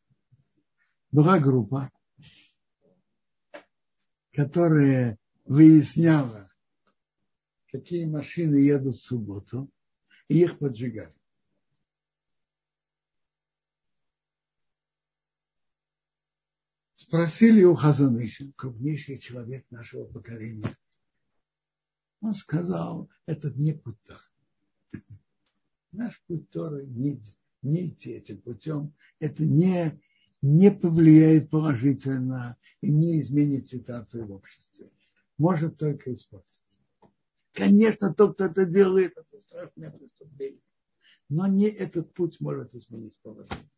была группа, которая выясняла, какие машины едут в субботу, и их поджигали. Спросили у Хазаныша, крупнейший человек нашего поколения. Он сказал, это не путь Торы. Наш путь Торы не, не идти этим путем. Это не, не повлияет положительно и не изменит ситуацию в обществе. Может только испортить. Конечно, тот, кто это делает, это страшное преступление. Но не этот путь может изменить положение.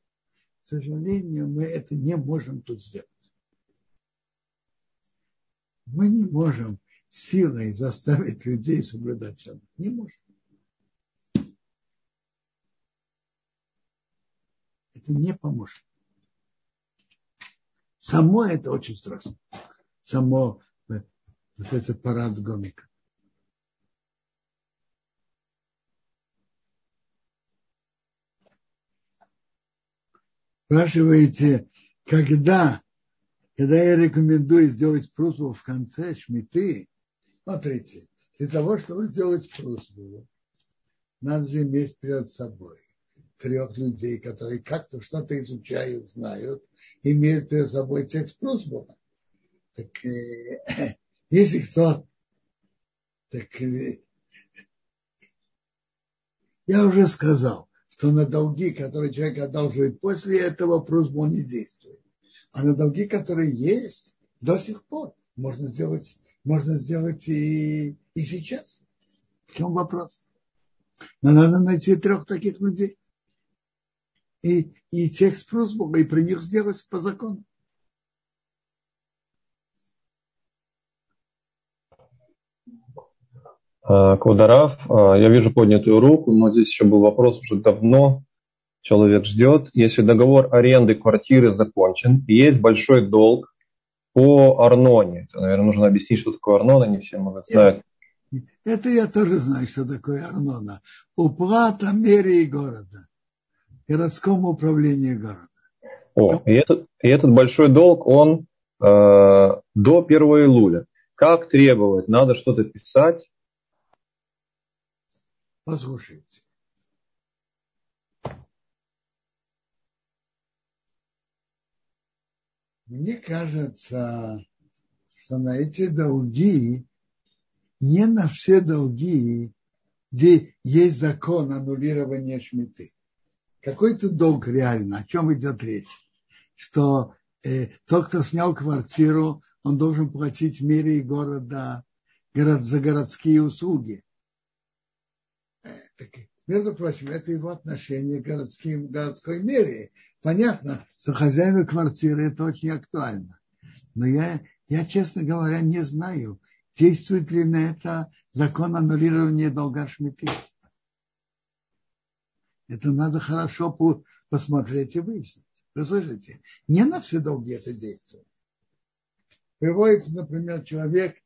К сожалению, мы это не можем тут сделать мы не можем силой заставить людей соблюдать шаббат. Не можем. Это не поможет. Само это очень страшно. Само э, вот этот парад гомика. Спрашиваете, когда, когда я рекомендую сделать просьбу в конце шмиты, смотрите, для того, чтобы сделать просьбу, надо же иметь перед собой трех людей, которые как-то что-то изучают, знают, имеют перед собой текст просьбы. Так э, если кто, так э, я уже сказал, что на долги, которые человек одалживает после этого, просьбу он не действует. А на долги, которые есть, до сих пор можно сделать, можно сделать и, и сейчас. В чем вопрос? Но надо найти трех таких людей. И, и текст просьбу, и при них сделать по закону. А, Квадарав, а, я вижу поднятую руку, но здесь еще был вопрос уже давно. Человек ждет. Если договор аренды квартиры закончен, и есть большой долг по Арноне, то, наверное, нужно объяснить, что такое Арнона, не все могут знать. Это я тоже знаю, что такое Арнона. Уплата мерии города, городскому управлению города. О, и этот, и этот большой долг, он э, до 1 июля. Как требовать? Надо что-то писать? Послушайте. Мне кажется, что на эти долги, не на все долги, где есть закон аннулирования шмиты. Какой-то долг реально, о чем идет речь? Что э, тот, кто снял квартиру, он должен платить в мере города город, за городские услуги. Так, между прочим, это его отношение к городским, городской мере. Понятно, что хозяину квартиры это очень актуально. Но я, я, честно говоря, не знаю, действует ли на это закон аннулирования долга Шмиты. Это надо хорошо посмотреть и выяснить. Вы слышите? Не на все долги это действует. Приводится, например, человек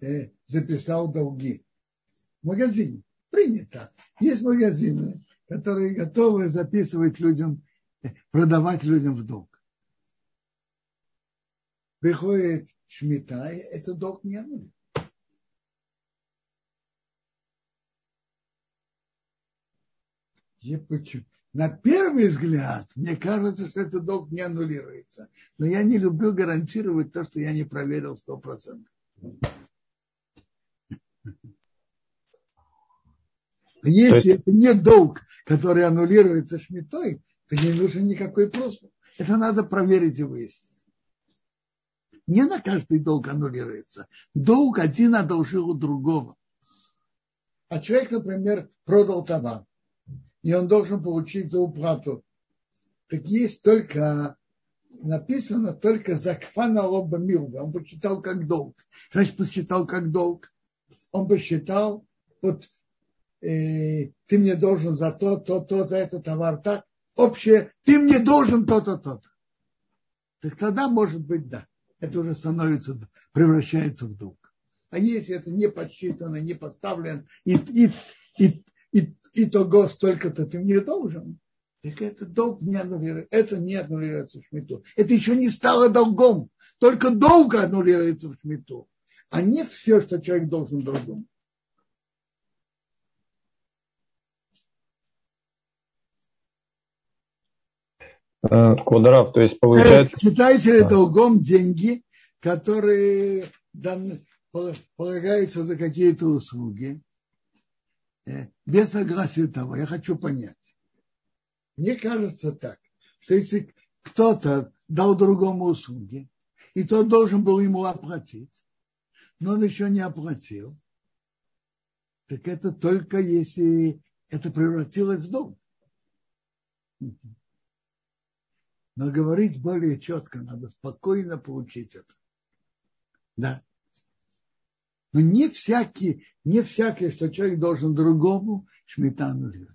э, записал долги в магазине принято. Есть магазины, которые готовы записывать людям, продавать людям в долг. Приходит шмита, и это долг не аннулирует. На первый взгляд, мне кажется, что этот долг не аннулируется. Но я не люблю гарантировать то, что я не проверил сто процентов. Если это не долг, который аннулируется шмитой, то не нужен никакой просьбы. Это надо проверить и выяснить. Не на каждый долг аннулируется. Долг один одолжил у другого. А человек, например, продал товар, и он должен получить за уплату. Так есть только, написано только закфана лоба милга. Он посчитал как долг. Значит, посчитал как долг. Он посчитал, вот э, ты мне должен за то, то, то, за этот товар, так, общее, ты мне должен то-то, то-то. Так тогда, может быть, да. Это уже становится, превращается в долг. А если это не подсчитано, не поставлен, и, и, и, и, и того столько-то ты мне должен, так это долг не аннулируется. Это не аннулируется в шмиту. Это еще не стало долгом. Только долг аннулируется в шмиту. А не все, что человек должен другому. Э, Квадраф, то есть получается... Считайте ли долгом деньги, которые полагаются за какие-то услуги, э, без согласия того. Я хочу понять. Мне кажется так, что если кто-то дал другому услуги, и тот должен был ему оплатить, но он еще не оплатил, так это только если это превратилось в долг. Но говорить более четко надо, спокойно получить это. Да. Но не всякий, не всякий, что человек должен другому, шмита аннулировать.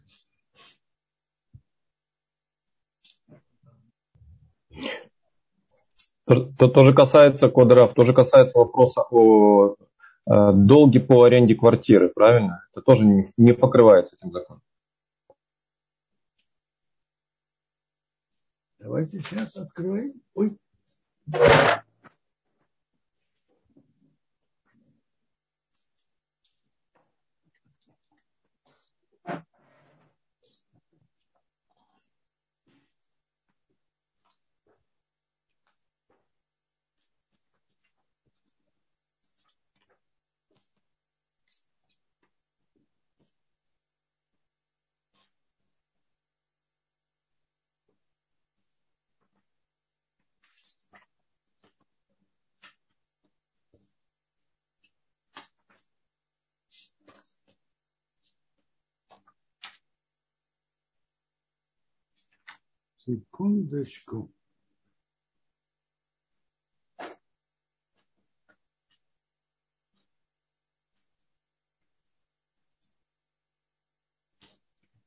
То тоже касается квадрав, тоже касается вопроса о э, долге по аренде квартиры, правильно? Это тоже не покрывается этим законом. Давайте сейчас откроем. Ой. Секундочку.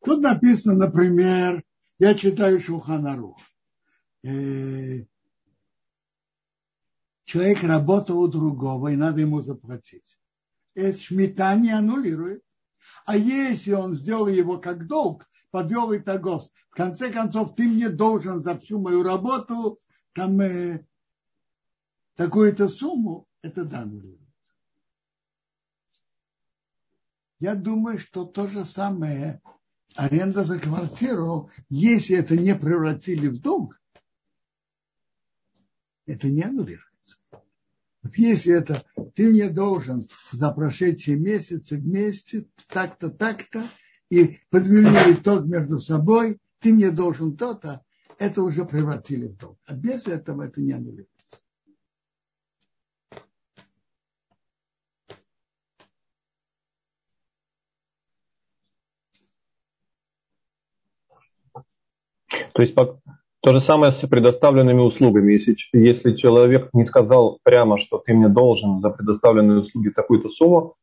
Тут написано, например, я читаю Шуханарух. Э, человек работал у другого, и надо ему заплатить. Это шмита не аннулирует. А если он сделал его как долг, подвел итогов. В конце концов, ты мне должен за всю мою работу там э, такую-то сумму, это да Я думаю, что то же самое аренда за квартиру, если это не превратили в долг, это не аннулируется. Вот если это ты мне должен за прошедшие месяцы вместе так-то, так-то, и подвели итог между собой, ты мне должен то-то, это уже превратили в долг. А без этого это не аннулируется. То есть то же самое с предоставленными услугами. Если, если человек не сказал прямо, что ты мне должен за предоставленные услуги такую-то сумму,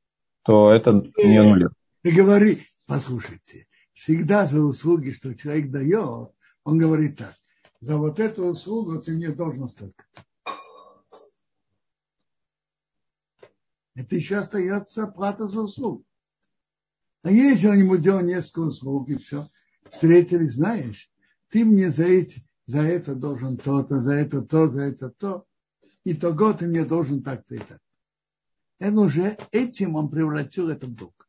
то это не аннулируется. Ты говори, послушайте, всегда за услуги, что человек дает, он говорит так, за вот эту услугу ты мне должен столько. Это еще остается плата за услугу. А если он ему делал несколько услуг, и все, встретились, знаешь, ты мне за, эти, за это должен то-то, за это то, за это то, и того ты мне должен так-то и так. Это уже этим он превратил это в долг.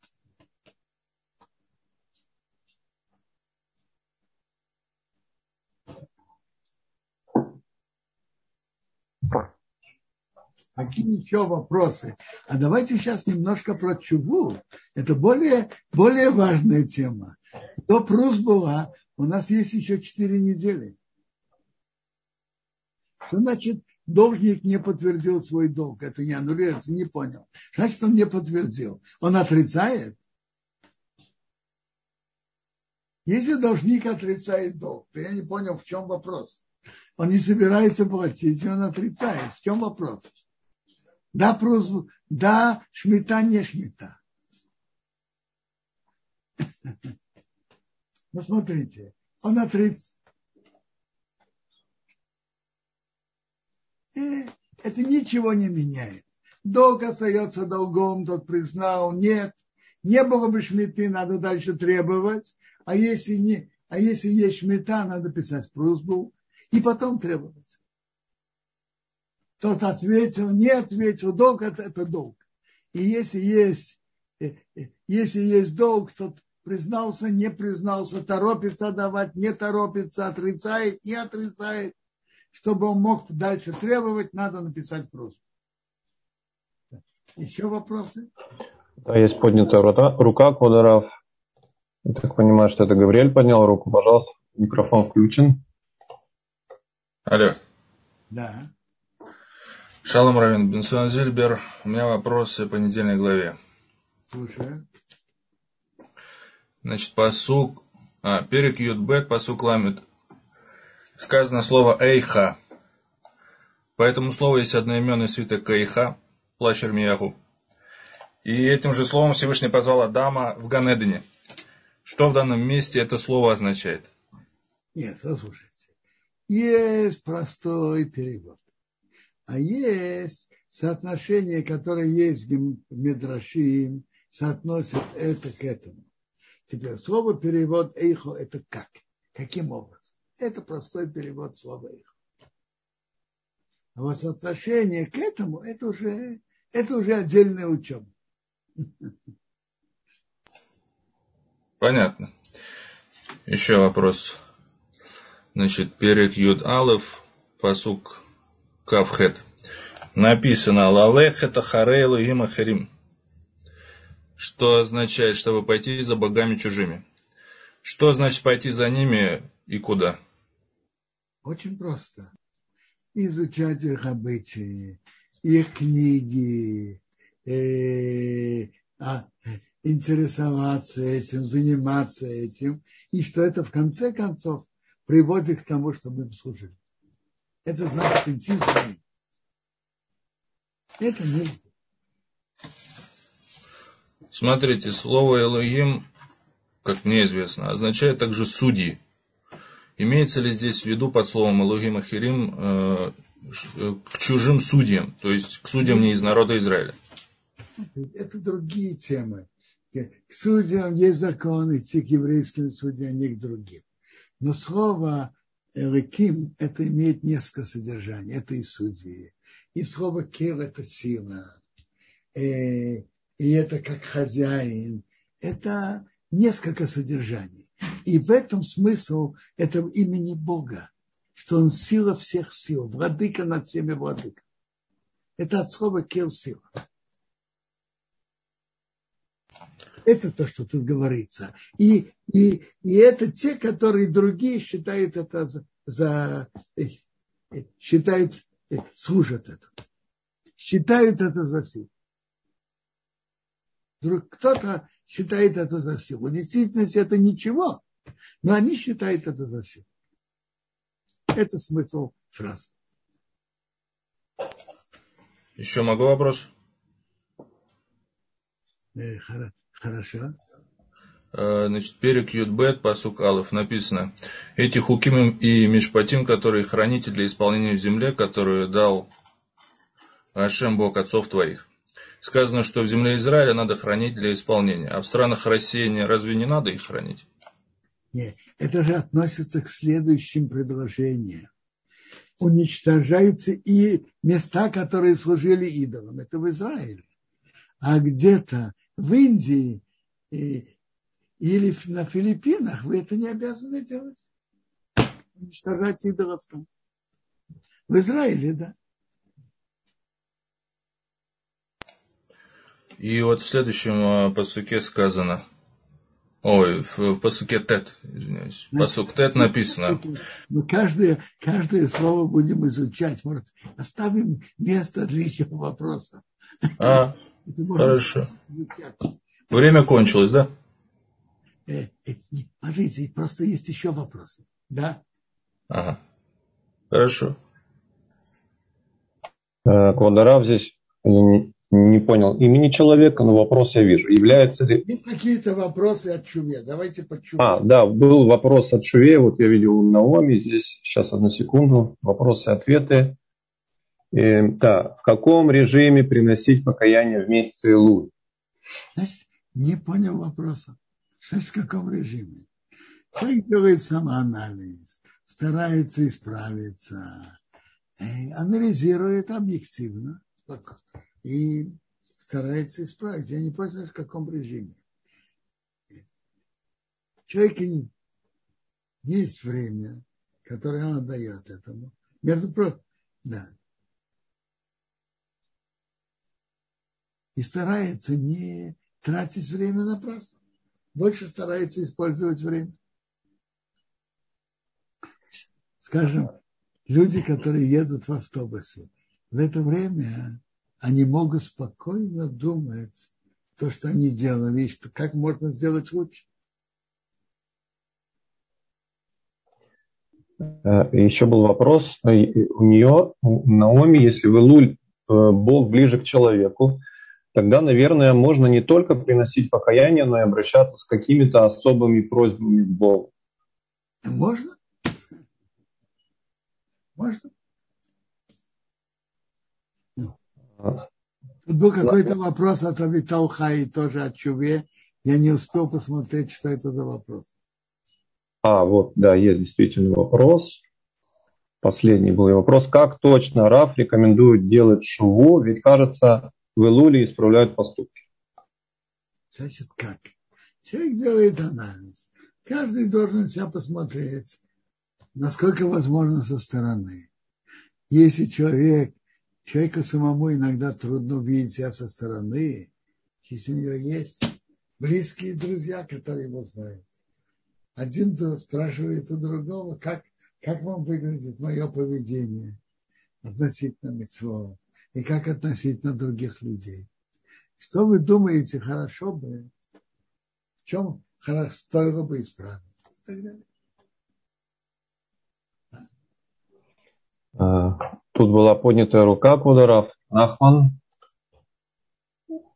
Какие еще вопросы? А давайте сейчас немножко про чуву. Это более, более важная тема. До Прус была, у нас есть еще четыре недели. Что значит, должник не подтвердил свой долг? Это не аннулируется, не понял. Значит, он не подтвердил. Он отрицает. Если должник отрицает долг, то я не понял, в чем вопрос. Он не собирается платить, и он отрицает. В чем вопрос? Да, просьбу, да, шмита, не шмита. Ну, смотрите, он отрицает. Это ничего не меняет. Долг остается долгом, тот признал, нет. Не было бы шмиты, надо дальше требовать. А если, не, а если есть шмита, надо писать просьбу и потом требовать. Тот ответил, не ответил, долг это, это долг. И если есть, э, э, если есть долг, тот признался, не признался, торопится давать, не торопится, отрицает, не отрицает. Чтобы он мог дальше требовать, надо написать просьбу. Еще вопросы? Да, есть поднятая рука, Квадарав. Я так понимаю, что это Гавриэль поднял руку. Пожалуйста, микрофон включен. Алло. Да. Шалом Равин, Бенсон Зильбер. У меня вопросы по недельной главе. Слушаю. Значит, посук, а, перек Юдбет, посук ламит. Сказано слово Эйха. По этому слову есть одноименный свиток Эйха, плач Армияху. И этим же словом Всевышний позвал Адама в Ганедене. Что в данном месте это слово означает? Нет, послушайте. Есть простой перевод. А есть соотношение, которое есть в Медрашим, соотносят это к этому. Теперь слово перевод эйхо это как? Каким образом? Это простой перевод слова их. А вот отношение к этому, это уже, это уже отдельная учеба. Понятно. Еще вопрос. Значит, перек Юд Алов, посук Кавхет. Написано Лалех это Харейлу Гимахарим. Что означает, чтобы пойти за богами чужими. Что значит пойти за ними и куда? Очень просто. Изучать их обычаи, их книги, э, а, интересоваться этим, заниматься этим, и что это в конце концов приводит к тому, чтобы им служили. Это значит идти за ним. Это нельзя. Смотрите, слово Элогим, как мне известно, означает также судьи. Имеется ли здесь в виду под словом Элогим Ахирим э, к чужим судьям, то есть к судьям не из народа Израиля? Это другие темы. К судьям есть закон, идти к еврейским судьям, а не к другим. Но слово Эликим, это имеет несколько содержаний. Это и судьи. И слово Кел – это сила. Э, и это как хозяин. Это несколько содержаний. И в этом смысл этого имени Бога, что он сила всех сил, владыка над всеми владыками. Это от слова кел сила. Это то, что тут говорится. И, и, и это те, которые другие считают это за, за считают, служат это. Считают это за силу. Кто-то считает это за силу. В действительности это ничего, но они считают это за силу. Это смысл фразы. Еще могу вопрос? Э, хорошо. Э, значит, перек Юдбет, посук Алов, написано, эти хукимим и мишпатим, которые храните для исполнения в земле, которую дал Ашем Бог отцов твоих. Сказано, что в земле Израиля надо хранить для исполнения, а в странах рассеяния разве не надо их хранить? Нет, это же относится к следующим предложениям. Уничтожаются и места, которые служили идолам. Это в Израиле. А где-то в Индии или на Филиппинах вы это не обязаны делать. Уничтожать идолов там. В Израиле, да. И вот в следующем а, посуке сказано, ой, в, в посуке Тет, извиняюсь, посук Тет написано. Мы каждое, каждое слово будем изучать. Может, оставим место для еще вопроса. А, хорошо. Время кончилось, да? Э, э, смотрите, просто есть еще вопросы. Да? Ага. Хорошо. Э, Квадарав здесь не, не понял имени человека, но вопрос я вижу. Является ли... Есть какие-то вопросы от Чуве. Давайте по Чуве. А, да, был вопрос от Чуве. Вот я видел у Наоми здесь. Сейчас, одну секунду. Вопросы и ответы. Э, да, в каком режиме приносить покаяние в месяц? Значит, не понял вопроса. Что в каком режиме? Человек делает самоанализ, старается исправиться, э, анализирует объективно и старается исправить. Я не понял, в каком режиме. Человек есть время, которое он отдает этому. Между прочим, да. И старается не тратить время напрасно больше старается использовать время. Скажем, люди, которые едут в автобусе, в это время они могут спокойно думать то, что они делали, и что, как можно сделать лучше. Э, еще был вопрос э, у нее, у Наоми, если в Илуль э, Бог ближе к человеку, тогда, наверное, можно не только приносить покаяние, но и обращаться с какими-то особыми просьбами к Богу. Можно? Можно? Тут был какой-то вопрос от Авитал Хаи, тоже от Чуве. Я не успел посмотреть, что это за вопрос. А, вот, да, есть действительно вопрос. Последний был вопрос. Как точно Раф рекомендует делать шуву? Ведь, кажется, в Илуле исправляют поступки. Значит, как? Человек делает анализ. Каждый должен себя посмотреть, насколько возможно со стороны. Если человек, человеку самому иногда трудно увидеть себя со стороны, если у него есть близкие друзья, которые его знают. Один спрашивает у другого, как, как вам выглядит мое поведение относительно митцвот и как относительно других людей. Что вы думаете, хорошо бы, в чем хорошо, стоило бы исправить? А, тут была поднятая рука, Кударов. Нахман.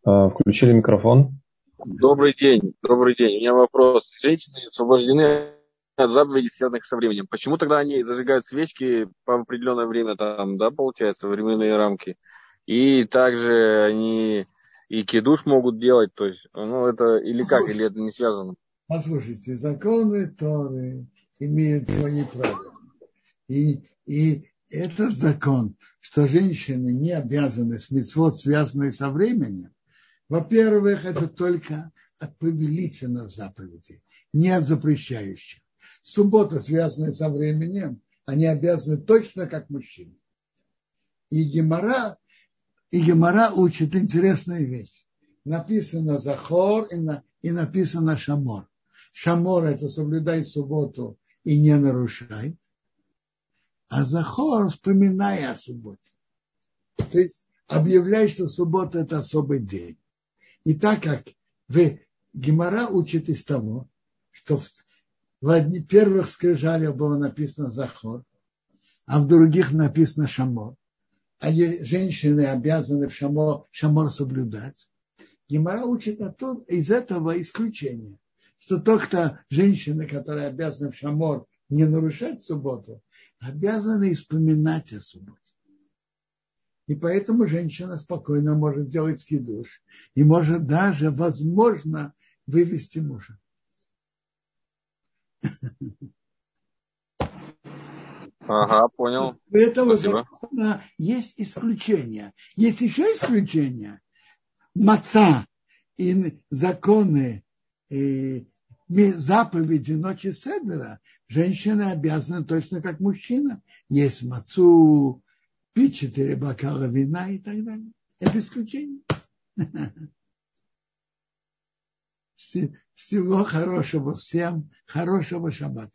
А, включили микрофон. Добрый день, добрый день. У меня вопрос. Женщины освобождены от заповедей, связанных со временем. Почему тогда они зажигают свечки по определенное время, там, да, получается, временные рамки? И также они и кидуш могут делать, то есть, ну, это или как, или это не связано? Послушайте, законы Торы имеют свои правила. И, и этот закон, что женщины не обязаны с митцвот, связанные со временем, во-первых, это только от повелительных заповедей, не от запрещающих. Суббота, связанная со временем, они обязаны точно как мужчины. И Гемора, и Гемора учит интересную вещь. Написано Захор и, на, и написано Шамор. Шамор – это соблюдай субботу и не нарушай. А Захор – вспоминай о субботе. То есть объявляй, что суббота – это особый день. И так как вы, Гемора учит из того, что в, первых скрижалях было написано Захор, а в других написано Шамор, а женщины обязаны в Шамор, шамор соблюдать. Гемора учит на то, из этого исключение, что только женщины, которые обязаны в Шамор не нарушать субботу, обязаны вспоминать о субботе. И поэтому женщина спокойно может делать скидуш и может даже, возможно, вывести мужа. Ага, понял. У этого Спасибо. закона есть исключения. Есть еще исключения. Маца и законы и заповеди ночи Седера женщина обязана точно как мужчина. Есть мацу, пить четыре бокала вина и так далее. Это исключение. Всего хорошего всем, хорошего шаббата.